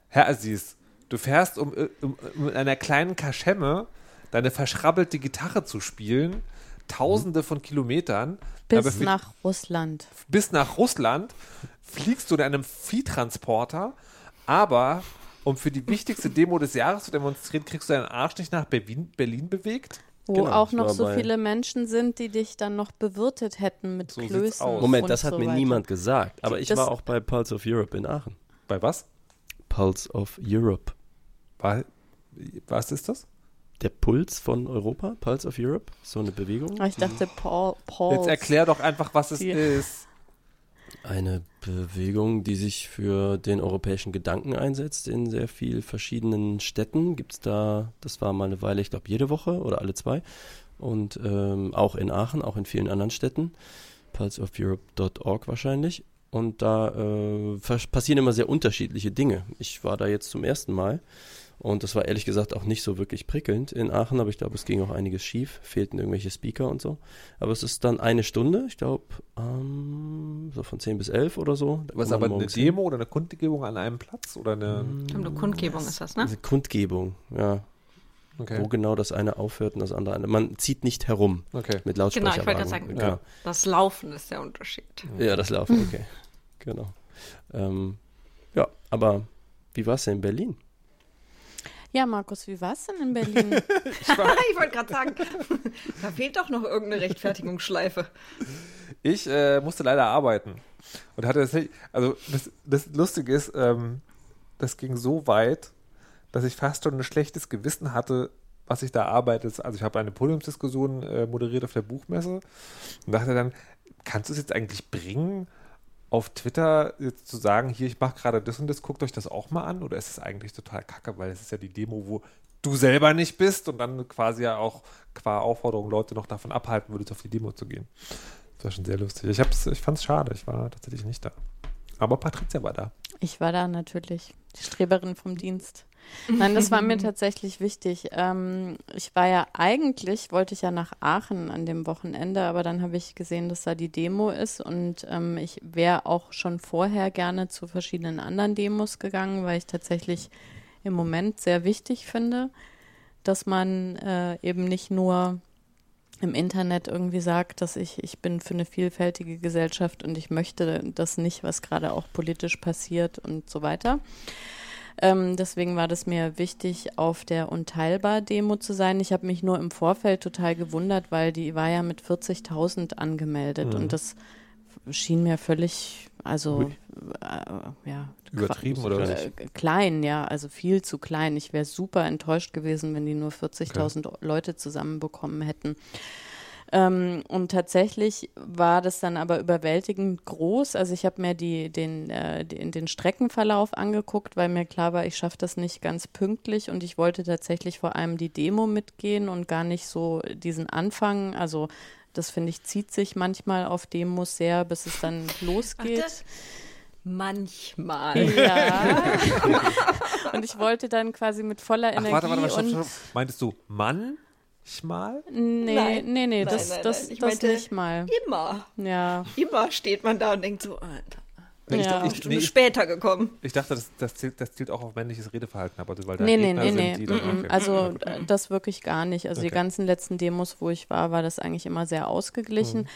Herr Aziz, du fährst, um, um, um in einer kleinen Kaschemme deine verschrabbelte Gitarre zu spielen, tausende von Kilometern,
bis nach Russland.
bis nach Russland, fliegst du in einem Viehtransporter, aber um für die wichtigste Demo des Jahres zu demonstrieren, kriegst du deinen Arsch nicht nach Berlin, Berlin bewegt?
Wo
Genau,
auch noch so viele Menschen sind, die dich dann noch bewirtet hätten mit
So
Klößen.
aus.
Moment,
und
das hat
so
mir
weiter.
niemand gesagt. Aber ich
Das-
war auch bei Pulse of Europe in Aachen.
Bei was?
Pulse of Europe.
War, was ist das?
Der Puls von Europa? Pulse of Europe? So eine Bewegung?
Aber ich dachte, Paul, Paul.
Jetzt erklär doch einfach, was es ist.
Eine Bewegung, die sich für den europäischen Gedanken einsetzt in sehr viel verschiedenen Städten. Gibt es da, das war mal eine Weile, ich glaube jede Woche oder alle zwei. Und ähm, auch in Aachen, auch in vielen anderen Städten. pulseofeurope.org wahrscheinlich. Und da äh, passieren immer sehr unterschiedliche Dinge. Ich war da jetzt zum ersten Mal und das war ehrlich gesagt auch nicht so wirklich prickelnd in Aachen, aber ich glaube, es ging auch einiges schief, fehlten irgendwelche Speaker und so. Aber es ist dann eine Stunde, ich glaube, ähm, so von 10 bis 11 oder so.
Was aber eine
morgens hin.
Demo oder eine Kundgebung an einem Platz oder eine.
Eine Kundgebung ist das, ne?
Eine Kundgebung, ja.
Okay.
Wo genau das eine aufhört und das andere. eine- Man zieht nicht herum
okay.
mit
Genau, ich wollte
Lautsprecherwagen.
gerade sagen,
Genau.
das Laufen ist der Unterschied.
Ja, das Laufen, okay. genau. Ähm, ja, aber wie war es denn in Berlin?
Ja, Markus, wie war es denn in Berlin? [LAUGHS] [LAUGHS]
ich wollte gerade sagen, [LAUGHS] da fehlt doch noch irgendeine Rechtfertigungsschleife.
Ich äh, musste leider arbeiten und hatte das nicht. Also das, das Lustige ist, ähm, das ging so weit, dass ich fast schon ein schlechtes Gewissen hatte, was ich da arbeite. Also ich habe eine Podiumsdiskussion äh, moderiert auf der Buchmesse und dachte dann, kannst du es jetzt eigentlich bringen, auf Twitter jetzt zu sagen, hier, ich mache gerade das und das, guckt euch das auch mal an? Oder ist es eigentlich total kacke, weil es ist ja die Demo, wo du selber nicht bist und dann quasi ja auch qua Aufforderung Leute noch davon abhalten würdest, auf die Demo zu gehen. Das war schon sehr lustig. Ich, ich fand es schade, ich war tatsächlich nicht da. Aber Patricia war da.
Ich war da natürlich, die Streberin vom Dienst. Nein, das war mir [LAUGHS] tatsächlich wichtig. Ähm, ich war ja eigentlich, wollte ich ja nach Aachen an dem Wochenende, aber dann habe ich gesehen, dass da die Demo ist und ähm, ich wäre auch schon vorher gerne zu verschiedenen anderen Demos gegangen, weil ich tatsächlich im Moment sehr wichtig finde, dass man äh, eben nicht nur im Internet irgendwie sagt, dass ich, ich bin für eine vielfältige Gesellschaft und ich möchte das nicht, was gerade auch politisch passiert und so weiter. Ähm, deswegen war das mir wichtig, auf der Unteilbar-Demo zu sein. Ich habe mich nur im Vorfeld total gewundert, weil die war ja mit 40.000 angemeldet
Mhm.
und das schien mir völlig, also äh, ja,
Übertrieben oder was?
äh, klein, ja, also viel zu klein. Ich wäre super enttäuscht gewesen, wenn die nur 40.000 Leute zusammenbekommen hätten. Ähm, und tatsächlich war das dann aber überwältigend groß. Also ich habe mir die, den, äh, den, den Streckenverlauf angeguckt, weil mir klar war, ich schaffe das nicht ganz pünktlich und ich wollte tatsächlich vor allem die Demo mitgehen und gar nicht so diesen Anfang. Also das finde ich zieht sich manchmal auf Demos sehr, bis es dann losgeht.
das- Manchmal.
Ja. [LAUGHS] und ich wollte dann quasi mit voller
Ach,
Energie
warte, warte, warte, stopp,
und
stopp. Meintest du manchmal?
nee,
Nein.
nee, nee,
Nein,
das,
nein,
das,
nein. Ich
das
meinte-
nicht mal.
Immer.
Ja,
Immer steht man da und denkt so, Alter,
Nee, ich,
Ja.
ich,
Stunde
nee,
später gekommen.
ich dachte, das, das, zielt, das zielt auch auf männliches Redeverhalten ab, also weil da
nee, nee,
Gegner
nee,
sind,
nee.
die dann,
mm, mm.
okay.
Also
Ja,
das wirklich gar nicht. Also die
Okay.
ganzen letzten Demos, wo ich war, war das eigentlich immer sehr ausgeglichen.
Mhm.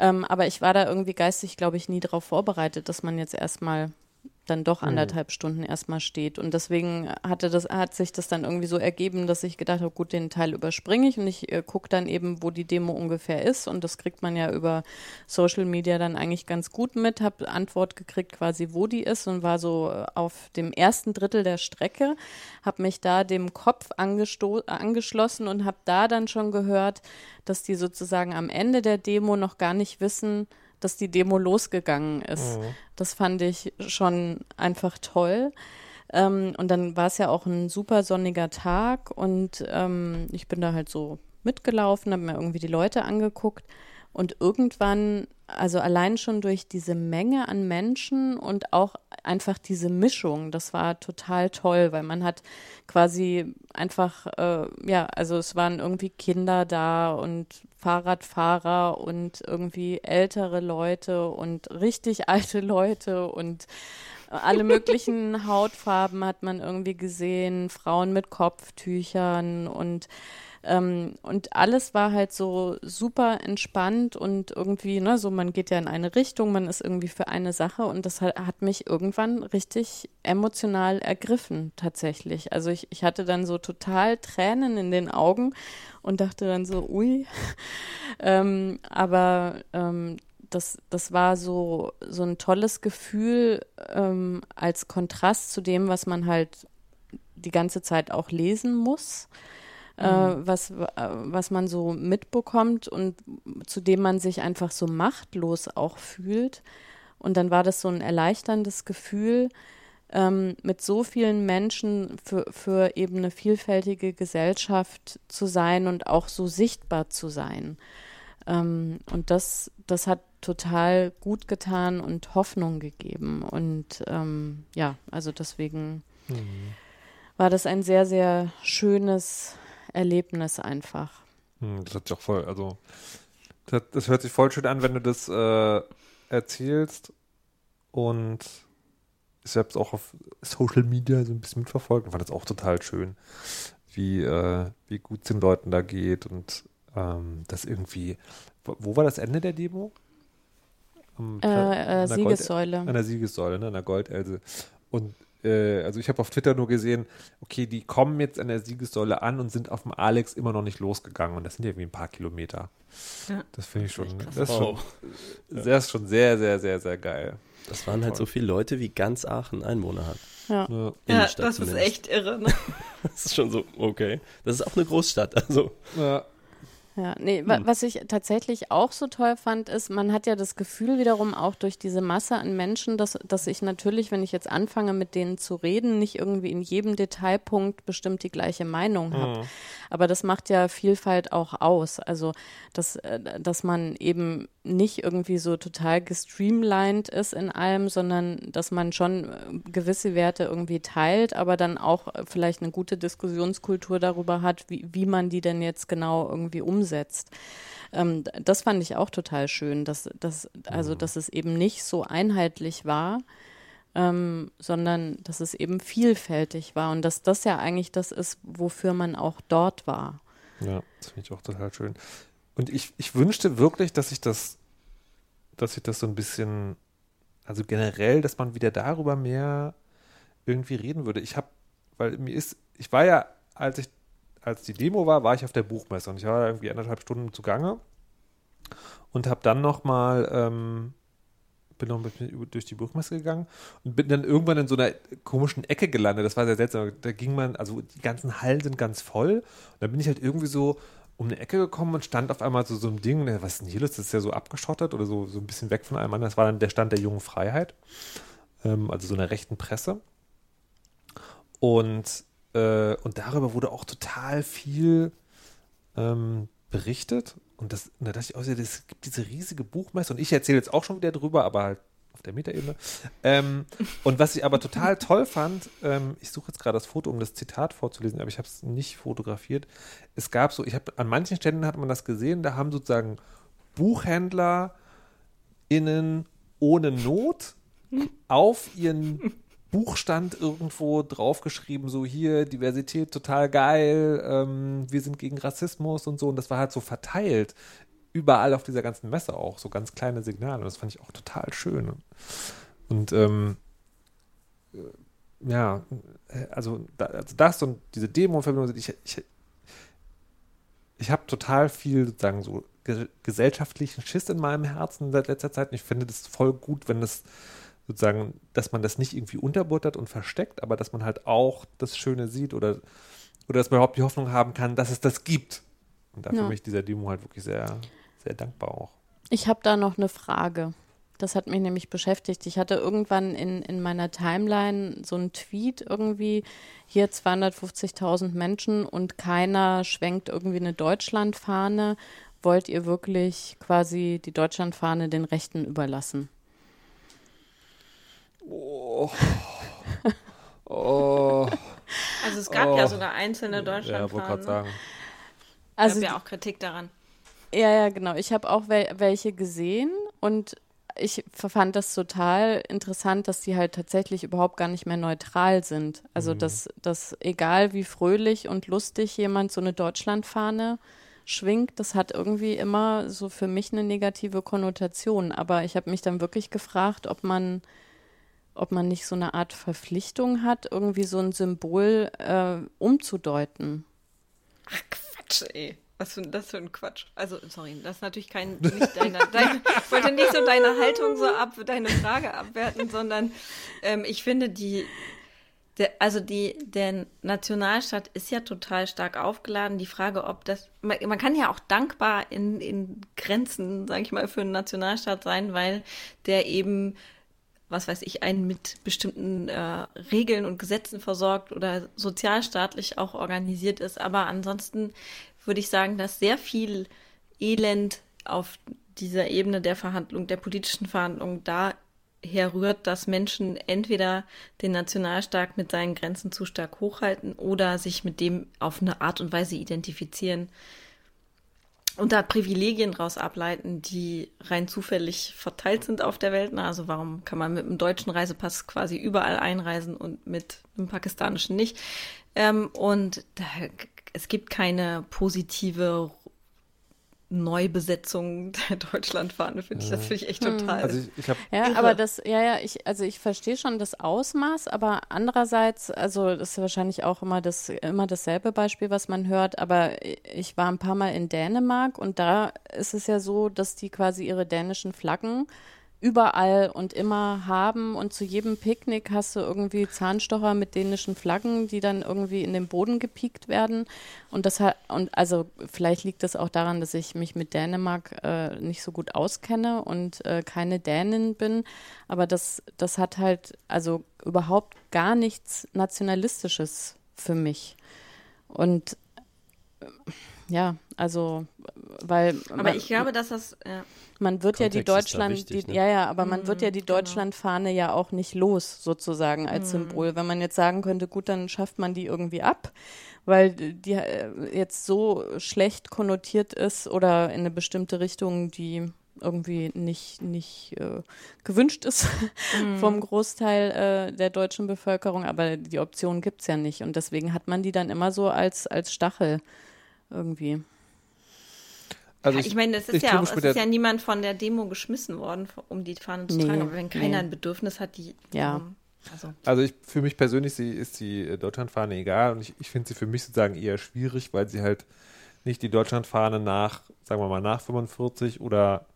Ähm, aber ich war da irgendwie geistig, glaube ich, nie darauf vorbereitet, dass man jetzt erstmal dann doch
Mhm.
anderthalb Stunden erstmal steht. Und deswegen hatte das, hat sich das dann irgendwie so ergeben, dass ich gedacht habe, gut, den Teil überspringe ich und ich äh, gucke dann eben, wo die Demo ungefähr ist. Und das kriegt man ja über Social Media dann eigentlich ganz gut mit. Habe Antwort gekriegt quasi, wo die ist und war so äh, auf dem ersten Drittel der Strecke. Habe mich da dem Kopf angeschlossen und habe da dann schon gehört, dass die sozusagen am Ende der Demo noch gar nicht wissen, dass die Demo losgegangen ist. Das fand ich schon einfach toll. Ähm, und dann war es ja auch ein super sonniger Tag und ähm, ich bin da halt so mitgelaufen, habe mir irgendwie die Leute angeguckt und irgendwann, also allein schon durch diese Menge an Menschen und auch einfach diese Mischung, das war total toll, weil man hat quasi einfach, äh, ja, also es waren irgendwie Kinder da und Fahrradfahrer und irgendwie ältere Leute und richtig alte Leute und alle möglichen [LAUGHS] Hautfarben hat man irgendwie gesehen, Frauen mit Kopftüchern und ähm, und alles war halt so super entspannt und irgendwie, ne, so man geht ja in eine Richtung, man ist irgendwie für eine Sache und das hat, hat mich irgendwann richtig emotional ergriffen, tatsächlich. Also ich, ich hatte dann so total Tränen in den Augen und dachte dann so, ui. [LAUGHS] ähm, aber ähm, das, das war so, so ein tolles Gefühl ähm, als Kontrast zu dem, was man halt die ganze Zeit auch lesen muss, äh, was, äh, was man so mitbekommt und zu dem man sich einfach so machtlos auch fühlt. Und dann war das so ein erleichterndes Gefühl, ähm, mit so vielen Menschen für, für eben eine vielfältige Gesellschaft zu sein und auch so sichtbar zu sein. Ähm, und das, das hat total gut getan und Hoffnung gegeben. Und ähm, ja, also deswegen war das ein sehr, sehr schönes Erlebnis einfach.
Hm, das hört sich auch voll, also das, das hört sich voll schön an, wenn du das äh, erzählst und ich es auch auf Social Media so ein bisschen mitverfolgt und fand das auch total schön, wie, äh, wie gut es den Leuten da geht und ähm, das irgendwie, wo, war das Ende der Demo? Am
Äh, äh,
an der Gold-
Siegessäule.
an der Siegessäule, ne, an der Goldelse. Und äh, also ich habe auf Twitter nur gesehen, okay, die kommen jetzt an der Siegessäule an und sind auf dem Alex immer noch nicht losgegangen. Und das sind ja irgendwie ein paar Kilometer.
Ja.
Das finde ich schon, das ist
Wow.
schon, das ist schon sehr, sehr, sehr, sehr geil.
Das waren halt so viele Leute, wie ganz Aachen Einwohner hat.
Ja.
Ja.
Das ist
zumindest.
echt irre. Ne? [LAUGHS]
Das ist schon so, okay. Das ist auch eine Großstadt, also.
Ja.
Ja, nee, wa was ich tatsächlich auch so toll fand, ist, man hat ja das Gefühl wiederum auch durch diese Masse an Menschen, dass, dass ich natürlich, wenn ich jetzt anfange, mit denen zu reden, nicht irgendwie in jedem Detailpunkt bestimmt die gleiche Meinung habe. Aber das macht ja Vielfalt auch aus. Also, dass, äh, dass man eben nicht irgendwie so total gestreamlined ist in allem, sondern dass man schon äh, gewisse Werte irgendwie teilt, aber dann auch äh, vielleicht eine gute Diskussionskultur darüber hat, wie, wie man die denn jetzt genau irgendwie umsetzt. Ähm, das fand ich auch total schön, dass, dass, also, dass es eben nicht so einheitlich war, ähm, sondern dass es eben vielfältig war und dass das ja eigentlich das ist, wofür man auch dort war.
Ja, das finde ich auch total schön. Und ich, ich wünschte wirklich, dass ich das, dass ich das so ein bisschen, also generell, dass man wieder darüber mehr irgendwie reden würde. Ich habe, weil mir ist, ich war ja, als ich, als die Demo war, war ich auf der Buchmesse und ich war irgendwie anderthalb Stunden zugange und habe dann nochmal, ähm, bin noch durch die Buchmesse gegangen und bin dann irgendwann in so einer komischen Ecke gelandet. Das war sehr seltsam. Da ging man, also die ganzen Hallen sind ganz voll. Und dann bin ich halt irgendwie so um eine Ecke gekommen und stand auf einmal so so einem Ding. Was ist denn hier los? Das ist ja so abgeschottet oder so, so ein bisschen weg von allem anderen. Das war dann der Stand der jungen Freiheit. Ähm, also so einer rechten Presse. Und, äh, und darüber wurde auch total viel ähm, berichtet. Und das, da dachte ich auch, es gibt diese riesige Buchmesse und ich erzähle jetzt auch schon wieder drüber, aber halt auf der Metaebene. Ähm, und was ich aber total [LAUGHS] toll fand, ähm, ich suche jetzt gerade das Foto, um das Zitat vorzulesen, aber ich habe es nicht fotografiert. Es gab so, ich habe an manchen Stellen hat man das gesehen, da haben sozusagen Buchhändler innen ohne Not [LAUGHS] auf ihren Buchstand irgendwo draufgeschrieben, so hier, Diversität total geil, ähm, wir sind gegen Rassismus und so. Und das war halt so verteilt überall auf dieser ganzen Messe auch, so ganz kleine Signale. Und das fand ich auch total schön. Und ähm, äh, ja, also, da, also das und diese Demo in Verbindung, ich, ich, ich habe total viel sozusagen so ge gesellschaftlichen Schiss in meinem Herzen seit letzter Zeit. Und ich finde das voll gut, wenn das sozusagen, dass man das nicht irgendwie unterbuttert und versteckt, aber dass man halt auch das Schöne sieht oder, oder dass man überhaupt die Hoffnung haben kann, dass es das gibt. Und dafür ja. mich dieser Demo halt wirklich sehr, sehr dankbar auch.
Ich habe da noch eine Frage. Das hat mich nämlich beschäftigt. Ich hatte irgendwann in, in meiner Timeline so einen Tweet irgendwie, hier 250.000 Menschen und keiner schwenkt irgendwie eine Deutschlandfahne. Wollt ihr wirklich quasi die Deutschlandfahne den Rechten überlassen?
Oh. oh.
Also es gab oh. ja sogar einzelne Deutschlandfahnen. Ja, wollte gerade sagen. Also ja auch Kritik daran.
Ja, ja, genau. Ich habe auch wel welche gesehen und ich fand das total interessant, dass die halt tatsächlich überhaupt gar nicht mehr neutral sind. Also, mhm. dass, dass egal wie fröhlich und lustig jemand so eine Deutschlandfahne schwingt, das hat irgendwie immer so für mich eine negative Konnotation. Aber ich habe mich dann wirklich gefragt, ob man, ob man nicht so eine Art Verpflichtung hat, irgendwie so ein Symbol äh, umzudeuten.
Ach Quatsch, ey. Was für das für ein Quatsch. Also, sorry, das ist natürlich kein, nicht deine, deine, ich wollte nicht so deine Haltung so ab, deine Frage abwerten, sondern ähm, ich finde die, der, also die, der Nationalstaat ist ja total stark aufgeladen. Die Frage, ob das, man, man kann ja auch dankbar in, in Grenzen, sage ich mal, für einen Nationalstaat sein, weil der eben was weiß ich, einen mit bestimmten äh, Regeln und Gesetzen versorgt oder sozialstaatlich auch organisiert ist. Aber ansonsten würde ich sagen, dass sehr viel Elend auf dieser Ebene der Verhandlung, der politischen Verhandlung daher rührt, dass Menschen entweder den Nationalstaat mit seinen Grenzen zu stark hochhalten oder sich mit dem auf eine Art und Weise identifizieren und da Privilegien daraus ableiten, die rein zufällig verteilt sind auf der Welt. Also warum kann man mit einem deutschen Reisepass quasi überall einreisen und mit einem pakistanischen nicht? Ähm, und da es gibt keine positive Neubesetzung [LAUGHS] der Deutschlandfahne, finde ich. Das finde ich echt hm. total. Also ich,
ich ja, irre. aber das, ja, ja, ich, also ich verstehe schon das Ausmaß, aber andererseits, also das ist wahrscheinlich auch immer das, immer dasselbe Beispiel, was man hört, aber ich war ein paar Mal in Dänemark und da ist es ja so, dass die quasi ihre dänischen Flaggen überall und immer haben. Und zu jedem Picknick hast du irgendwie Zahnstocher mit dänischen Flaggen, die dann irgendwie in den Boden gepiekt werden. Und das hat und also vielleicht liegt das auch daran, dass ich mich mit Dänemark äh, nicht so gut auskenne und äh, keine Dänin bin, aber das das hat halt also überhaupt gar nichts nationalistisches für mich. Und äh, ja, also weil
aber man, ich glaube, dass das ja.
man wird Kontext ja die Deutschland, wichtig, die, ne? ja ja, aber man wird ja die genau. Deutschlandfahne ja auch nicht los sozusagen als mhm. Symbol. Wenn man jetzt sagen könnte, gut, dann schafft man die irgendwie ab, weil die äh, jetzt so schlecht konnotiert ist oder in eine bestimmte Richtung, die irgendwie nicht, nicht äh, gewünscht ist [LAUGHS] mhm. vom Großteil äh, der deutschen Bevölkerung, aber die Option gibt es ja nicht. Und deswegen hat man die dann immer so als, als Stachel irgendwie.
Also ich, ich meine, es ist ja auch, es ist ja niemand von der Demo geschmissen worden, um die Fahne zu nee, tragen. Aber wenn keiner nee. ein Bedürfnis hat, die.
Ja. Um,
also, also ich, für mich persönlich sie, ist die äh, Deutschlandfahne egal und ich, ich finde sie für mich sozusagen eher schwierig, weil sie halt nicht die Deutschlandfahne nach, sagen wir mal, nach 45 oder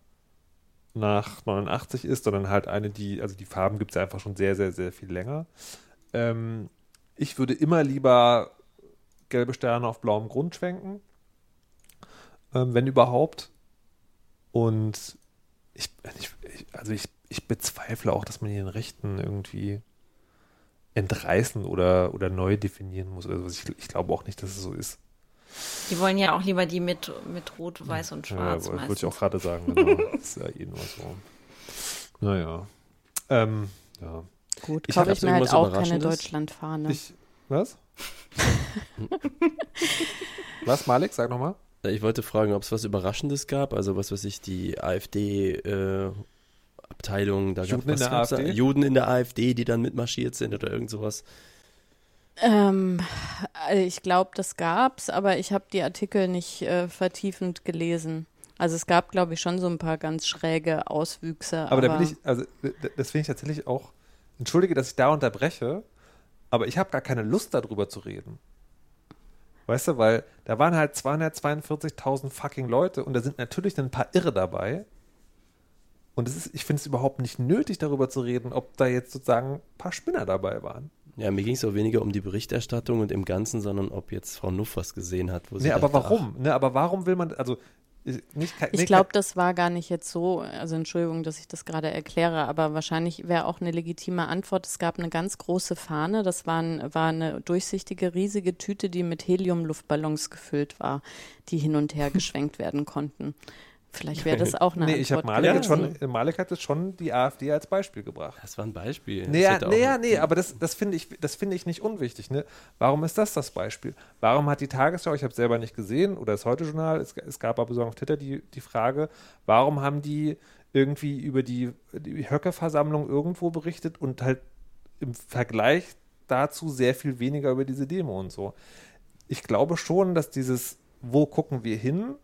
nach 89 ist, sondern halt eine, die, also die Farben gibt es einfach schon sehr, sehr, sehr viel länger. Ähm, ich würde immer lieber gelbe Sterne auf blauem Grund schwenken, ähm, wenn überhaupt. Und ich, ich, also ich, ich bezweifle auch, dass man den Rechten irgendwie entreißen oder, oder neu definieren muss. Also ich, ich glaube auch nicht, dass es so ist.
Die wollen ja auch lieber die mit, mit Rot, Weiß und Schwarz.
Ja, wollte ich auch gerade sagen, genau. [LAUGHS] das ist ja eh nur so. Naja. Ähm, ja.
Gut,
Ich
kaufe ich mir halt auch keine. Deutschlandfahne.
Ich, was? [LAUGHS] was, Malik? Sag nochmal.
Ich wollte fragen, ob es was Überraschendes gab, also was weiß ich, die AfD-Abteilung, da gab
Juden in der
da?
AfD?
Juden in der AfD, die dann mitmarschiert sind oder irgend sowas.
Ähm, äh, ich glaube, das gab's, aber ich habe die Artikel nicht äh, vertiefend gelesen. Also es gab, glaube ich, schon so ein paar ganz schräge Auswüchse.
Aber, da bin ich, also das finde ich tatsächlich auch, entschuldige, dass ich da unterbreche, aber ich habe gar keine Lust darüber zu reden. Weißt du, weil da waren halt 242.000 fucking Leute und da sind natürlich ein paar Irre dabei. Und es ist, ich finde es überhaupt nicht nötig, darüber zu reden, ob da jetzt sozusagen ein paar Spinner dabei waren.
Ja, mir ging es auch weniger um die Berichterstattung und im Ganzen, sondern ob jetzt Frau Nuff was gesehen hat. Wo sie
Nee, aber
dachte,
warum? Ne, aber warum will man, also ich- nicht, ke-
Ich glaube, das war gar nicht jetzt so, also Entschuldigung, dass ich das gerade erkläre, aber wahrscheinlich wäre auch eine legitime Antwort. Es gab eine ganz große Fahne, das war, ein, war eine durchsichtige, riesige Tüte, die mit Heliumluftballons gefüllt war, die hin und her [LAUGHS] geschwenkt werden konnten. Vielleicht wäre das [LAUGHS] auch eine
nee,
Antwort.
ich habe
Ja.
schon, Malik hat jetzt schon die AfD als Beispiel gebracht.
Das war ein Beispiel.
Nee,
Das
ja,
hätte auch-
nee, ja, nee, aber das, das finde ich, das finde ich nicht unwichtig. Ne? Warum ist das das Beispiel? Warum hat die Tagesschau, ich habe es selber nicht gesehen, oder das Heute-Journal, es, es gab aber so auf Twitter die, die Frage, warum haben die irgendwie über die, die Höcke-Versammlung irgendwo berichtet und halt im Vergleich dazu sehr viel weniger über diese Demo und so. Ich glaube schon, dass dieses, wo gucken wir hin,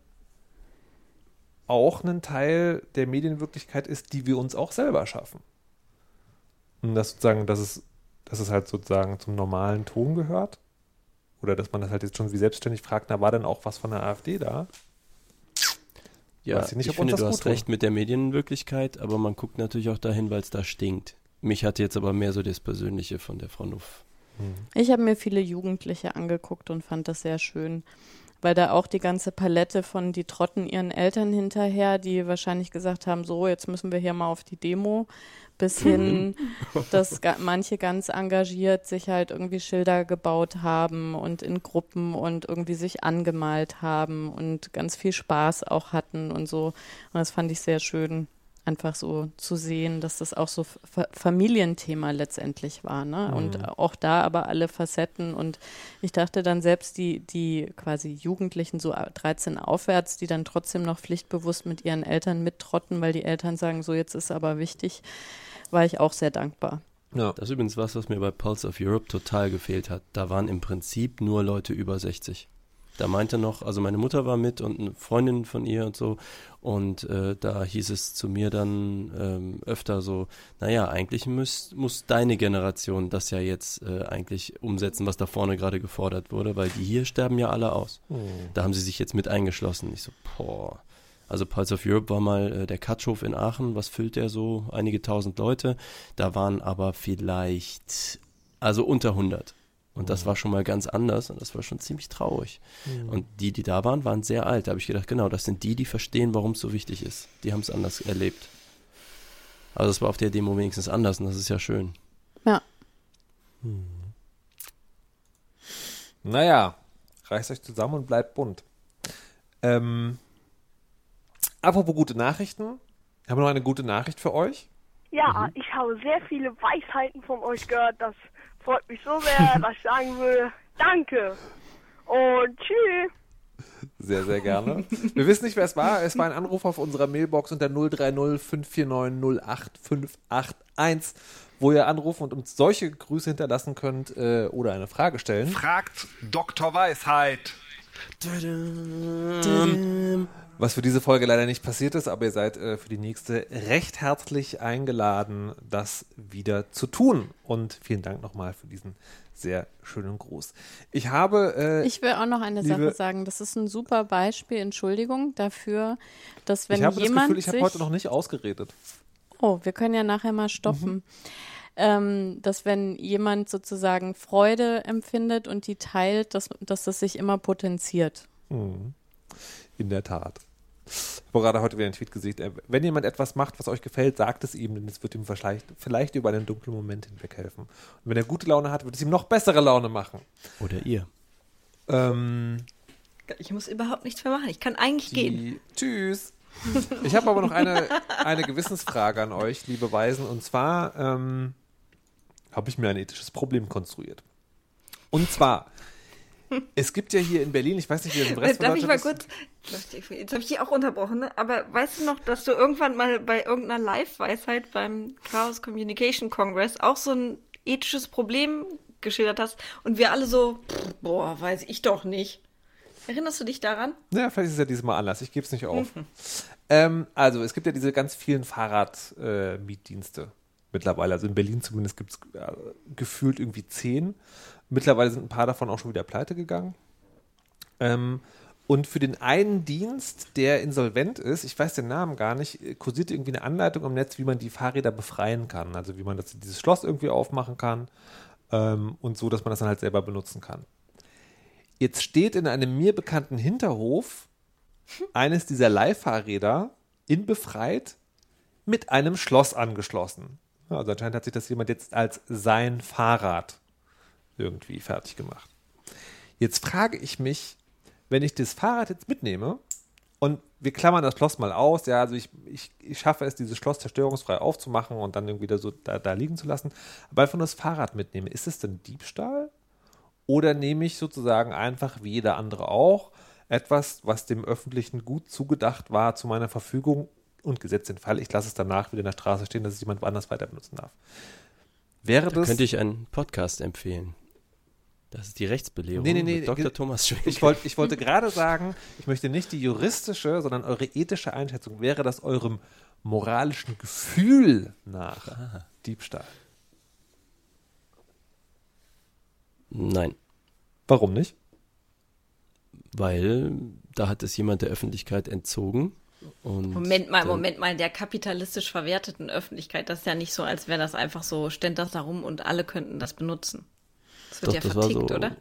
auch ein Teil der Medienwirklichkeit ist, die wir uns auch selber schaffen. Und dass sozusagen, dass es, dass es halt sozusagen zum normalen Ton gehört. Oder dass man das halt jetzt schon wie selbstständig fragt, na, war denn auch was von der AfD da?
Ja,
Weiß ich
ich,
nicht, ob uns
finde,
das
du
gut
hast recht mit der Medienwirklichkeit, aber man guckt natürlich auch dahin, weil es da stinkt. Mich hatte jetzt aber mehr so das Persönliche von der Frau Nuff.
Ich habe mir viele Jugendliche angeguckt und fand das sehr schön, weil da auch die ganze Palette von die trotten ihren Eltern hinterher, die wahrscheinlich gesagt haben, so, jetzt müssen wir hier mal auf die Demo, bis hin, dass manche ganz engagiert sich halt irgendwie Schilder gebaut haben und in Gruppen und irgendwie sich angemalt haben und ganz viel Spaß auch hatten und so. Und das fand ich sehr schön einfach so zu sehen, dass das auch so Fa Familienthema letztendlich war, ne? Und auch da aber alle Facetten und ich dachte dann selbst die, die quasi Jugendlichen so 13 aufwärts, die dann trotzdem noch pflichtbewusst mit ihren Eltern mittrotten, weil die Eltern sagen, so jetzt ist aber wichtig, war ich auch sehr dankbar.
Ja.
Das ist übrigens was, was mir bei Pulse of Europe total gefehlt hat. Da waren im Prinzip nur Leute über 60. Da meinte noch, also meine Mutter war mit und eine Freundin von ihr und so. Und äh, da hieß es zu mir dann ähm, öfter so, naja, eigentlich muss, muss deine Generation das ja jetzt äh, eigentlich umsetzen, was da vorne gerade gefordert wurde, weil die hier sterben ja alle aus. Da haben sie sich jetzt mit eingeschlossen. Ich so, boah. Also Pulse of Europe war mal äh, der Katschhof in Aachen. Was füllt der so? Einige tausend Leute. Da waren aber vielleicht, also unter 100. Und das war schon mal ganz anders und das war schon ziemlich traurig. Und die, die da waren, waren sehr alt. Da habe ich gedacht, genau, das sind die, die verstehen, warum es so wichtig ist. Die haben es anders erlebt. Also das war auf der Demo wenigstens anders und das ist ja schön.
Ja.
Naja, reißt euch zusammen und bleibt bunt. Ähm, apropos gute Nachrichten. Ich habe noch eine gute Nachricht für euch.
Ja, ich habe sehr viele Weisheiten von euch gehört. Das freut mich so sehr, [LAUGHS] dass ich sagen würde, danke. Und tschüss.
Sehr, sehr gerne. Wir wissen nicht, wer es war. Es war ein Anruf auf unserer Mailbox unter 030 549 08581, wo ihr anrufen und uns solche Grüße hinterlassen könnt äh, oder eine Frage stellen.
Fragt Dr. Weisheit.
Was für diese Folge leider nicht passiert ist, aber ihr seid äh, für die nächste recht herzlich eingeladen, das wieder zu tun. Und vielen Dank nochmal für diesen sehr schönen Gruß. Ich habe. Äh,
Ich will auch noch eine Sache sagen. Das ist ein super Beispiel, Entschuldigung, dafür, dass wenn
ich habe das
jemand
Gefühl, ich habe heute noch nicht ausgeredet.
Oh, wir können ja nachher mal stoppen. Ähm, dass wenn jemand sozusagen Freude empfindet und die teilt, dass, dass das sich immer potenziert.
In der Tat. Ich habe gerade heute wieder einen Tweet gesehen. Wenn jemand etwas macht, was euch gefällt, sagt es ihm, denn es wird ihm vielleicht, vielleicht über einen dunklen Moment hinweg helfen. Und wenn er gute Laune hat, wird es ihm noch bessere Laune machen.
Oder ihr.
Ähm,
Ich muss überhaupt nichts mehr machen. Ich kann eigentlich gehen.
tschüss. Ich habe aber noch eine, eine Gewissensfrage an euch, liebe Weisen. Und zwar ähm, habe ich mir ein ethisches Problem konstruiert. Und zwar, [LAUGHS] es gibt ja hier in Berlin, ich weiß nicht, wie das im Rest von
Darf ich mal kurz? Jetzt habe ich dich auch unterbrochen, ne? aber weißt du noch, dass du irgendwann mal bei irgendeiner Live-Weisheit beim Chaos Communication Congress auch so ein ethisches Problem geschildert hast und wir alle so, pff, boah, weiß ich doch nicht. Erinnerst du dich daran?
Ja, vielleicht ist es ja dieses Mal anders. Ich gebe es nicht auf. [LAUGHS] ähm, also, es gibt ja diese ganz vielen Fahrradmietdienste mittlerweile. Also in Berlin zumindest gibt es äh, gefühlt irgendwie zehn. Mittlerweile sind ein paar davon auch schon wieder pleite gegangen. Ähm, und für den einen Dienst, der insolvent ist, ich weiß den Namen gar nicht, äh, kursiert irgendwie eine Anleitung im Netz, wie man die Fahrräder befreien kann. Also wie man das, dieses Schloss irgendwie aufmachen kann ähm, und so, dass man das dann halt selber benutzen kann. Jetzt steht in einem mir bekannten Hinterhof [LAUGHS] eines dieser Leihfahrräder in befreit mit einem Schloss angeschlossen. Ja, also anscheinend hat sich das jemand jetzt als sein Fahrrad irgendwie fertig gemacht. Jetzt frage ich mich, wenn ich das Fahrrad jetzt mitnehme und wir klammern das Schloss mal aus, ja, also ich, ich, ich schaffe es, dieses Schloss zerstörungsfrei aufzumachen und dann irgendwie da so da, da liegen zu lassen, aber einfach nur das Fahrrad mitnehme, ist es denn Diebstahl? Oder nehme ich sozusagen einfach wie jeder andere auch etwas, was dem öffentlichen Gut zugedacht war, zu meiner Verfügung und gesetzt den Fall, ich lasse es danach wieder in der Straße stehen, dass es jemand woanders weiter benutzen darf. Wäre
Da
das.
könnte ich einen Podcast empfehlen. Das ist die Rechtsbelehrung
Nee, nee, nee,
mit Dr. Thomas Schwenk.
ich, wollt, ich wollte gerade sagen, ich möchte nicht die juristische, sondern eure ethische Einschätzung. Wäre das eurem moralischen Gefühl nach Diebstahl?
Nein,
Warum nicht?
weil da hat es jemand der Öffentlichkeit entzogen. Und
Moment mal,
dann-
Moment mal, in der kapitalistisch verwerteten Öffentlichkeit, das ist ja nicht so, als wäre das einfach so, ständ das da rum und alle könnten das benutzen. Das wird
Doch,
ja
das war
vertickt,
so-
oder?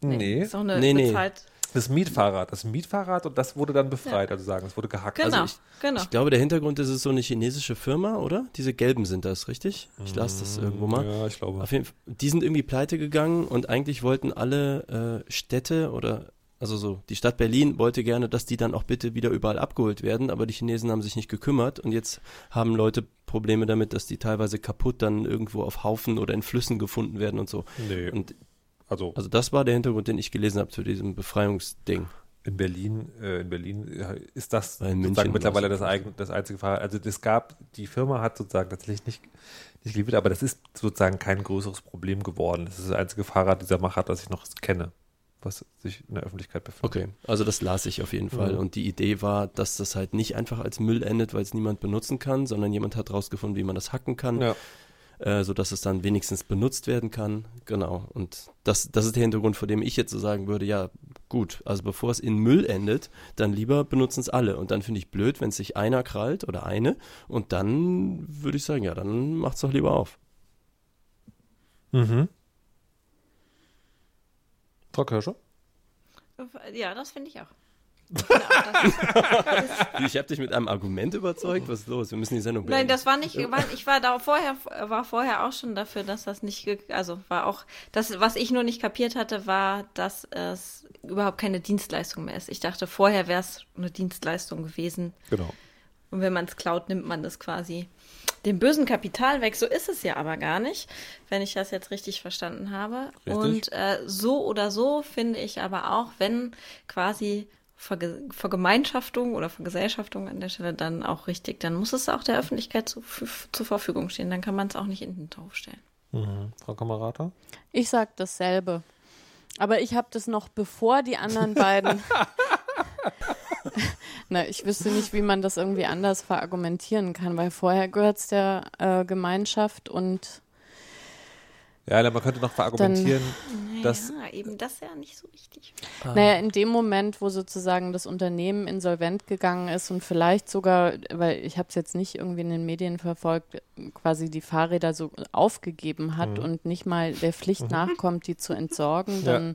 Nee.
Ist auch eine
Nee, nee.
bezahlt.
Das Mietfahrrad. Das Mietfahrrad und das wurde dann befreit, also sagen, es wurde gehackt.
Genau,
Also
genau.
Ich glaube, der Hintergrund ist es so eine chinesische Firma, oder? Diese gelben sind das, richtig? Ich las das irgendwo mal.
Ja, ich glaube.
Auf jeden Fall, die sind irgendwie pleite gegangen und eigentlich wollten alle äh, Städte oder also so die Stadt Berlin wollte gerne, dass die dann auch bitte wieder überall abgeholt werden, aber die Chinesen haben sich nicht gekümmert und jetzt haben Leute Probleme damit, dass die teilweise kaputt dann irgendwo auf Haufen oder in Flüssen gefunden werden und so.
Nee,
Und
also
also das war der Hintergrund, den ich gelesen habe zu diesem Befreiungsding.
in Berlin, äh, in Berlin ist das sozusagen mittlerweile das, eigen, das einzige Fahrrad. Also es gab, die Firma hat sozusagen tatsächlich nicht, nicht geliefert, aber das ist sozusagen kein größeres Problem geworden. Das ist das einzige Fahrrad dieser Machart, das ich noch kenne, was sich in der Öffentlichkeit befindet.
Okay, also das las ich auf jeden Fall.
Mhm.
Und die Idee war, dass das halt nicht einfach als Müll endet, weil es niemand benutzen kann, sondern jemand hat rausgefunden, wie man das hacken kann,
Ja.
äh, sodass es dann wenigstens benutzt werden kann. Genau. Und das, das ist der Hintergrund, vor dem ich jetzt so sagen würde, ja, gut, also bevor es in Müll endet, dann lieber benutzen es alle. Und dann finde ich blöd, wenn es sich einer krallt oder eine. Und dann würde ich sagen, ja, dann macht's doch lieber auf.
Mhm. Frau Kirsche?
Ja, das finde ich auch. [LAUGHS]
Ich habe dich mit einem Argument überzeugt. Was ist los? Wir müssen die Sendung
nein,
beenden.
das war nicht, ich war da vorher, war vorher auch schon dafür, dass das nicht, also war auch, das, was ich nur nicht kapiert hatte, war, dass es überhaupt keine Dienstleistung mehr ist. Ich dachte, vorher wäre es eine Dienstleistung gewesen.
Genau.
Und wenn man es klaut, nimmt man das quasi dem bösen Kapital weg. So ist es ja aber gar nicht, wenn ich das jetzt richtig verstanden habe.
Richtig.
Und äh, so oder so finde ich aber auch, wenn quasi Verge Vergemeinschaftung oder Vergesellschaftung an der Stelle dann auch richtig, dann muss es auch der Öffentlichkeit zu, zur Verfügung stehen. Dann kann man es auch nicht in den Topf stellen.
Mhm. Frau Kamerata?
Ich sag dasselbe. Aber ich habe das noch bevor die anderen beiden. [LAUGHS] [LAUGHS] Na, ich wüsste nicht, wie man das irgendwie anders verargumentieren kann, weil vorher gehört es der äh, Gemeinschaft und
Ja, man könnte noch verargumentieren, dass
ja, eben das ja nicht so wichtig.
Naja, in dem Moment, wo sozusagen das Unternehmen insolvent gegangen ist und vielleicht sogar, weil ich habe es jetzt nicht irgendwie in den Medien verfolgt, quasi die Fahrräder so aufgegeben hat und nicht mal der Pflicht nachkommt, die zu entsorgen,
Ja.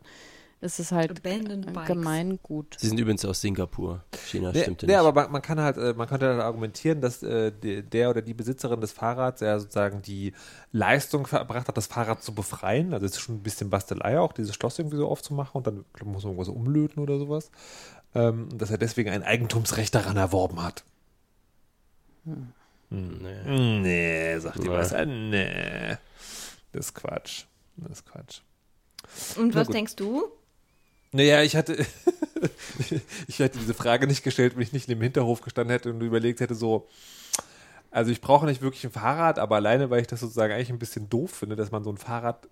Dann ist es halt
Abandoned
äh,
Bikes.
Gemeingut.
Sie sind übrigens aus Singapur. China
Nee,
stimmte
nee,
nicht.
aber man, man kann halt, äh, man könnte halt argumentieren, dass äh, de- der oder die Besitzerin des Fahrrads ja sozusagen die Leistung verbracht hat, das Fahrrad zu befreien. Also es ist schon ein bisschen Bastelei auch, dieses Schloss irgendwie so aufzumachen und dann glaub, muss man irgendwas umlöten oder sowas. Ähm, und dass er deswegen ein Eigentumsrecht daran erworben hat.
Nee.
Nee, sagt die
Nee.
was. Äh, Nee. Das ist Quatsch. Das ist Quatsch.
Und
Na
was
gut.
denkst du?
Naja, ich hatte, [LAUGHS] ich hätte diese Frage nicht gestellt, wenn ich nicht im Hinterhof gestanden hätte und überlegt hätte, so, also ich brauche nicht wirklich ein Fahrrad, aber alleine, weil ich das sozusagen eigentlich ein bisschen doof finde, dass man so ein Fahrrad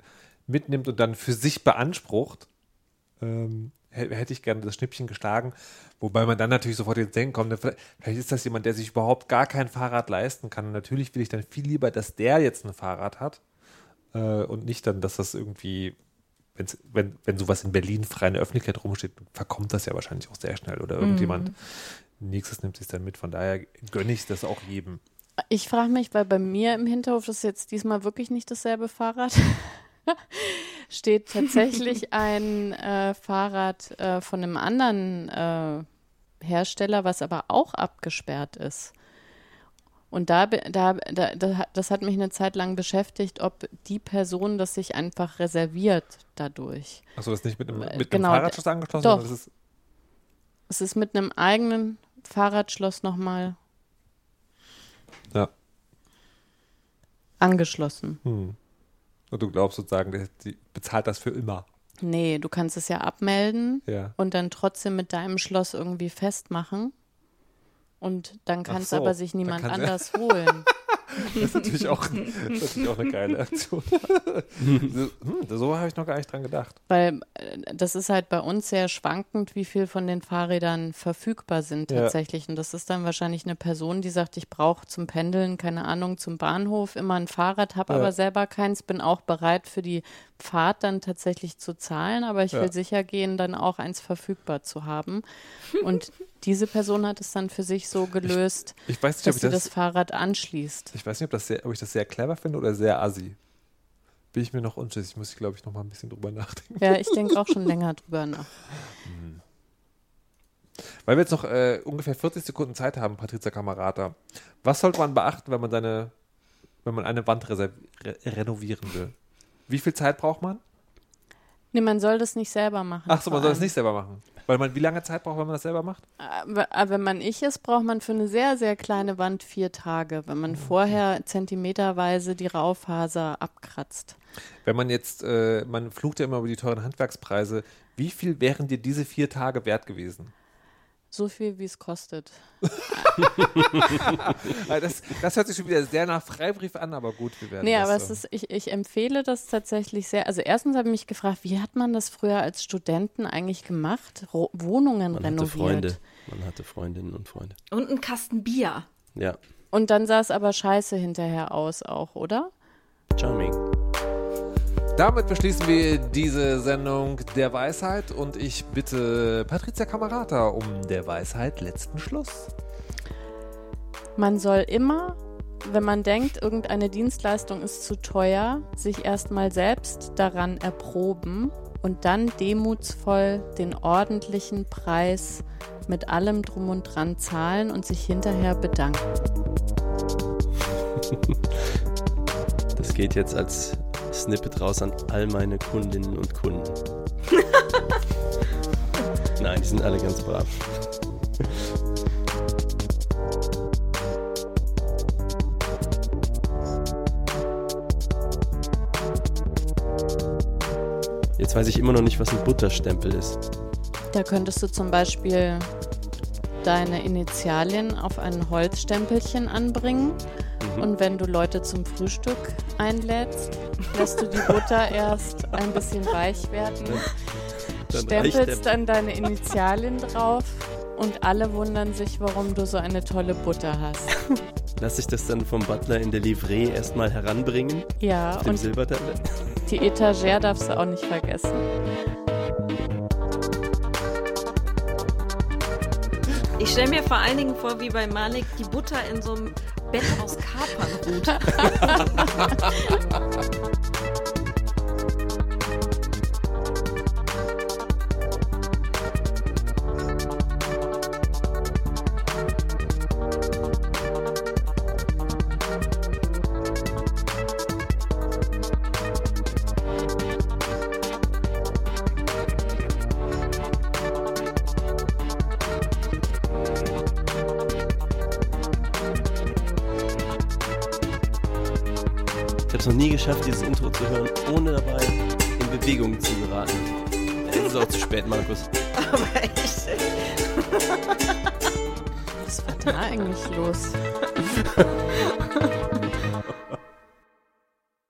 mitnimmt und dann für sich beansprucht, ähm, hä- hätte ich gerne das Schnippchen geschlagen. Wobei man dann natürlich sofort ins Denken kommt, vielleicht vielleicht ist das jemand, der sich überhaupt gar kein Fahrrad leisten kann. Und natürlich will ich dann viel lieber, dass der jetzt ein Fahrrad hat äh, und nicht dann, dass das irgendwie, wenn's, wenn, wenn sowas in Berlin frei in der Öffentlichkeit rumsteht, verkommt das ja wahrscheinlich auch sehr schnell oder irgendjemand nächstes nimmt sich dann mit. Von daher gönne ich das auch jedem.
Ich frage mich, weil bei mir im Hinterhof, das ist jetzt diesmal wirklich nicht dasselbe Fahrrad, [LAUGHS] steht tatsächlich [LAUGHS] ein äh, Fahrrad äh, von einem anderen äh, Hersteller, was aber auch abgesperrt ist. Und da, da, da, das hat mich eine Zeit lang beschäftigt, ob die Person das sich einfach reserviert dadurch.
Achso, das ist nicht mit einem,
Äh,
mit
genau,
einem Fahrradschloss angeschlossen,
doch.
sondern das ist.
Es ist mit einem eigenen Fahrradschloss nochmal
Ja.
angeschlossen.
Hm. Und du glaubst sozusagen, die bezahlt das für immer.
Nee, du kannst es ja abmelden
Ja.
und dann trotzdem mit deinem Schloss irgendwie festmachen. Und dann kann es
so,
aber sich niemand anders holen. [LAUGHS]
Das ist natürlich auch, das ist natürlich auch eine geile Aktion. so hm, so habe ich noch gar nicht dran gedacht.
Weil äh, das ist halt bei uns sehr schwankend, wie viel von den Fahrrädern verfügbar sind
Ja.
tatsächlich. Und das ist dann wahrscheinlich eine Person, die sagt, ich brauche zum Pendeln, keine Ahnung, zum Bahnhof immer ein Fahrrad, habe
Ja.
aber selber keins, bin auch bereit für die Fahrt dann tatsächlich zu zahlen, aber ich
Ja.
will sicher gehen, dann auch eins verfügbar zu haben. Und diese Person hat es dann für sich so gelöst,
Ich weiß nicht, ob
dass
ich
sie
das,
das Fahrrad anschließt.
ich weiß nicht, ob, sehr, ob ich das sehr clever finde oder sehr assi. Bin ich mir noch unschlüssig. Muss ich, glaube ich, noch mal ein bisschen drüber nachdenken.
Ja, ich denke auch schon länger drüber nach.
Weil wir jetzt noch äh, ungefähr 40 Sekunden Zeit haben, Patrizia Kamerata. Was sollte man beachten, wenn man seine, wenn man eine Wand re renovieren will? Wie viel Zeit braucht man?
Nee, man soll das nicht selber machen.
Ach so, man soll es
allem.
nicht selber machen. Weil man, wie lange Zeit braucht, wenn man das selber macht?
Aber, aber wenn man ich ist, braucht man für eine sehr, sehr kleine Wand vier Tage, wenn man vorher zentimeterweise die Raufaser abkratzt.
Wenn man jetzt, äh, man flucht ja immer über die teuren Handwerkspreise. Wie viel wären dir diese vier Tage wert gewesen?
So viel, wie es kostet.
Ah, [LAUGHS] Das, das hört sich schon wieder sehr nach Freibrief an, aber gut, wir werden
Nee,
das
aber es
so.
ist, ich, ich empfehle das tatsächlich sehr. Also erstens habe ich mich gefragt, wie hat man das früher als Studenten eigentlich gemacht? Ro Wohnungen
Man hatte
renoviert.
Freunde. Man hatte Freundinnen und Freunde.
Und ein Kasten Bier.
Ja,
Und dann sah es aber scheiße hinterher aus auch, oder?
charming.
Damit beschließen wir diese Sendung der Weisheit und ich bitte Patricia Kamerata um der Weisheit letzten Schluss.
Man soll immer, wenn man denkt, irgendeine Dienstleistung ist zu teuer, sich erstmal selbst daran erproben und dann demutsvoll den ordentlichen Preis mit allem drum und dran zahlen und sich hinterher bedanken. [LAUGHS]
Das geht jetzt als Snippet raus an all meine Kundinnen und Kunden. [LAUGHS] Nein, die sind alle ganz brav. Jetzt weiß ich immer noch nicht, was ein Butterstempel ist.
Da könntest du zum Beispiel deine Initialien auf ein Holzstempelchen anbringen. Und wenn du Leute zum Frühstück einlädst, lässt du die Butter [LAUGHS] erst ein bisschen weich werden,
Dann
stempelst dann deine Initialien drauf und alle wundern sich, warum du so eine tolle Butter hast. [LAUGHS]
Lass ich das dann vom Butler in der Livree erstmal heranbringen,
Ja,
auf dem
und
Silbertablett?
die Etagere darfst du auch nicht vergessen.
Ich stelle mir vor allen Dingen vor, wie bei Malik die Butter in so einem Bett aus Kapern ruht. [LAUGHS]
geschafft, dieses Intro zu hören, ohne dabei in Bewegung zu geraten. Jetzt ist auch zu spät, Markus.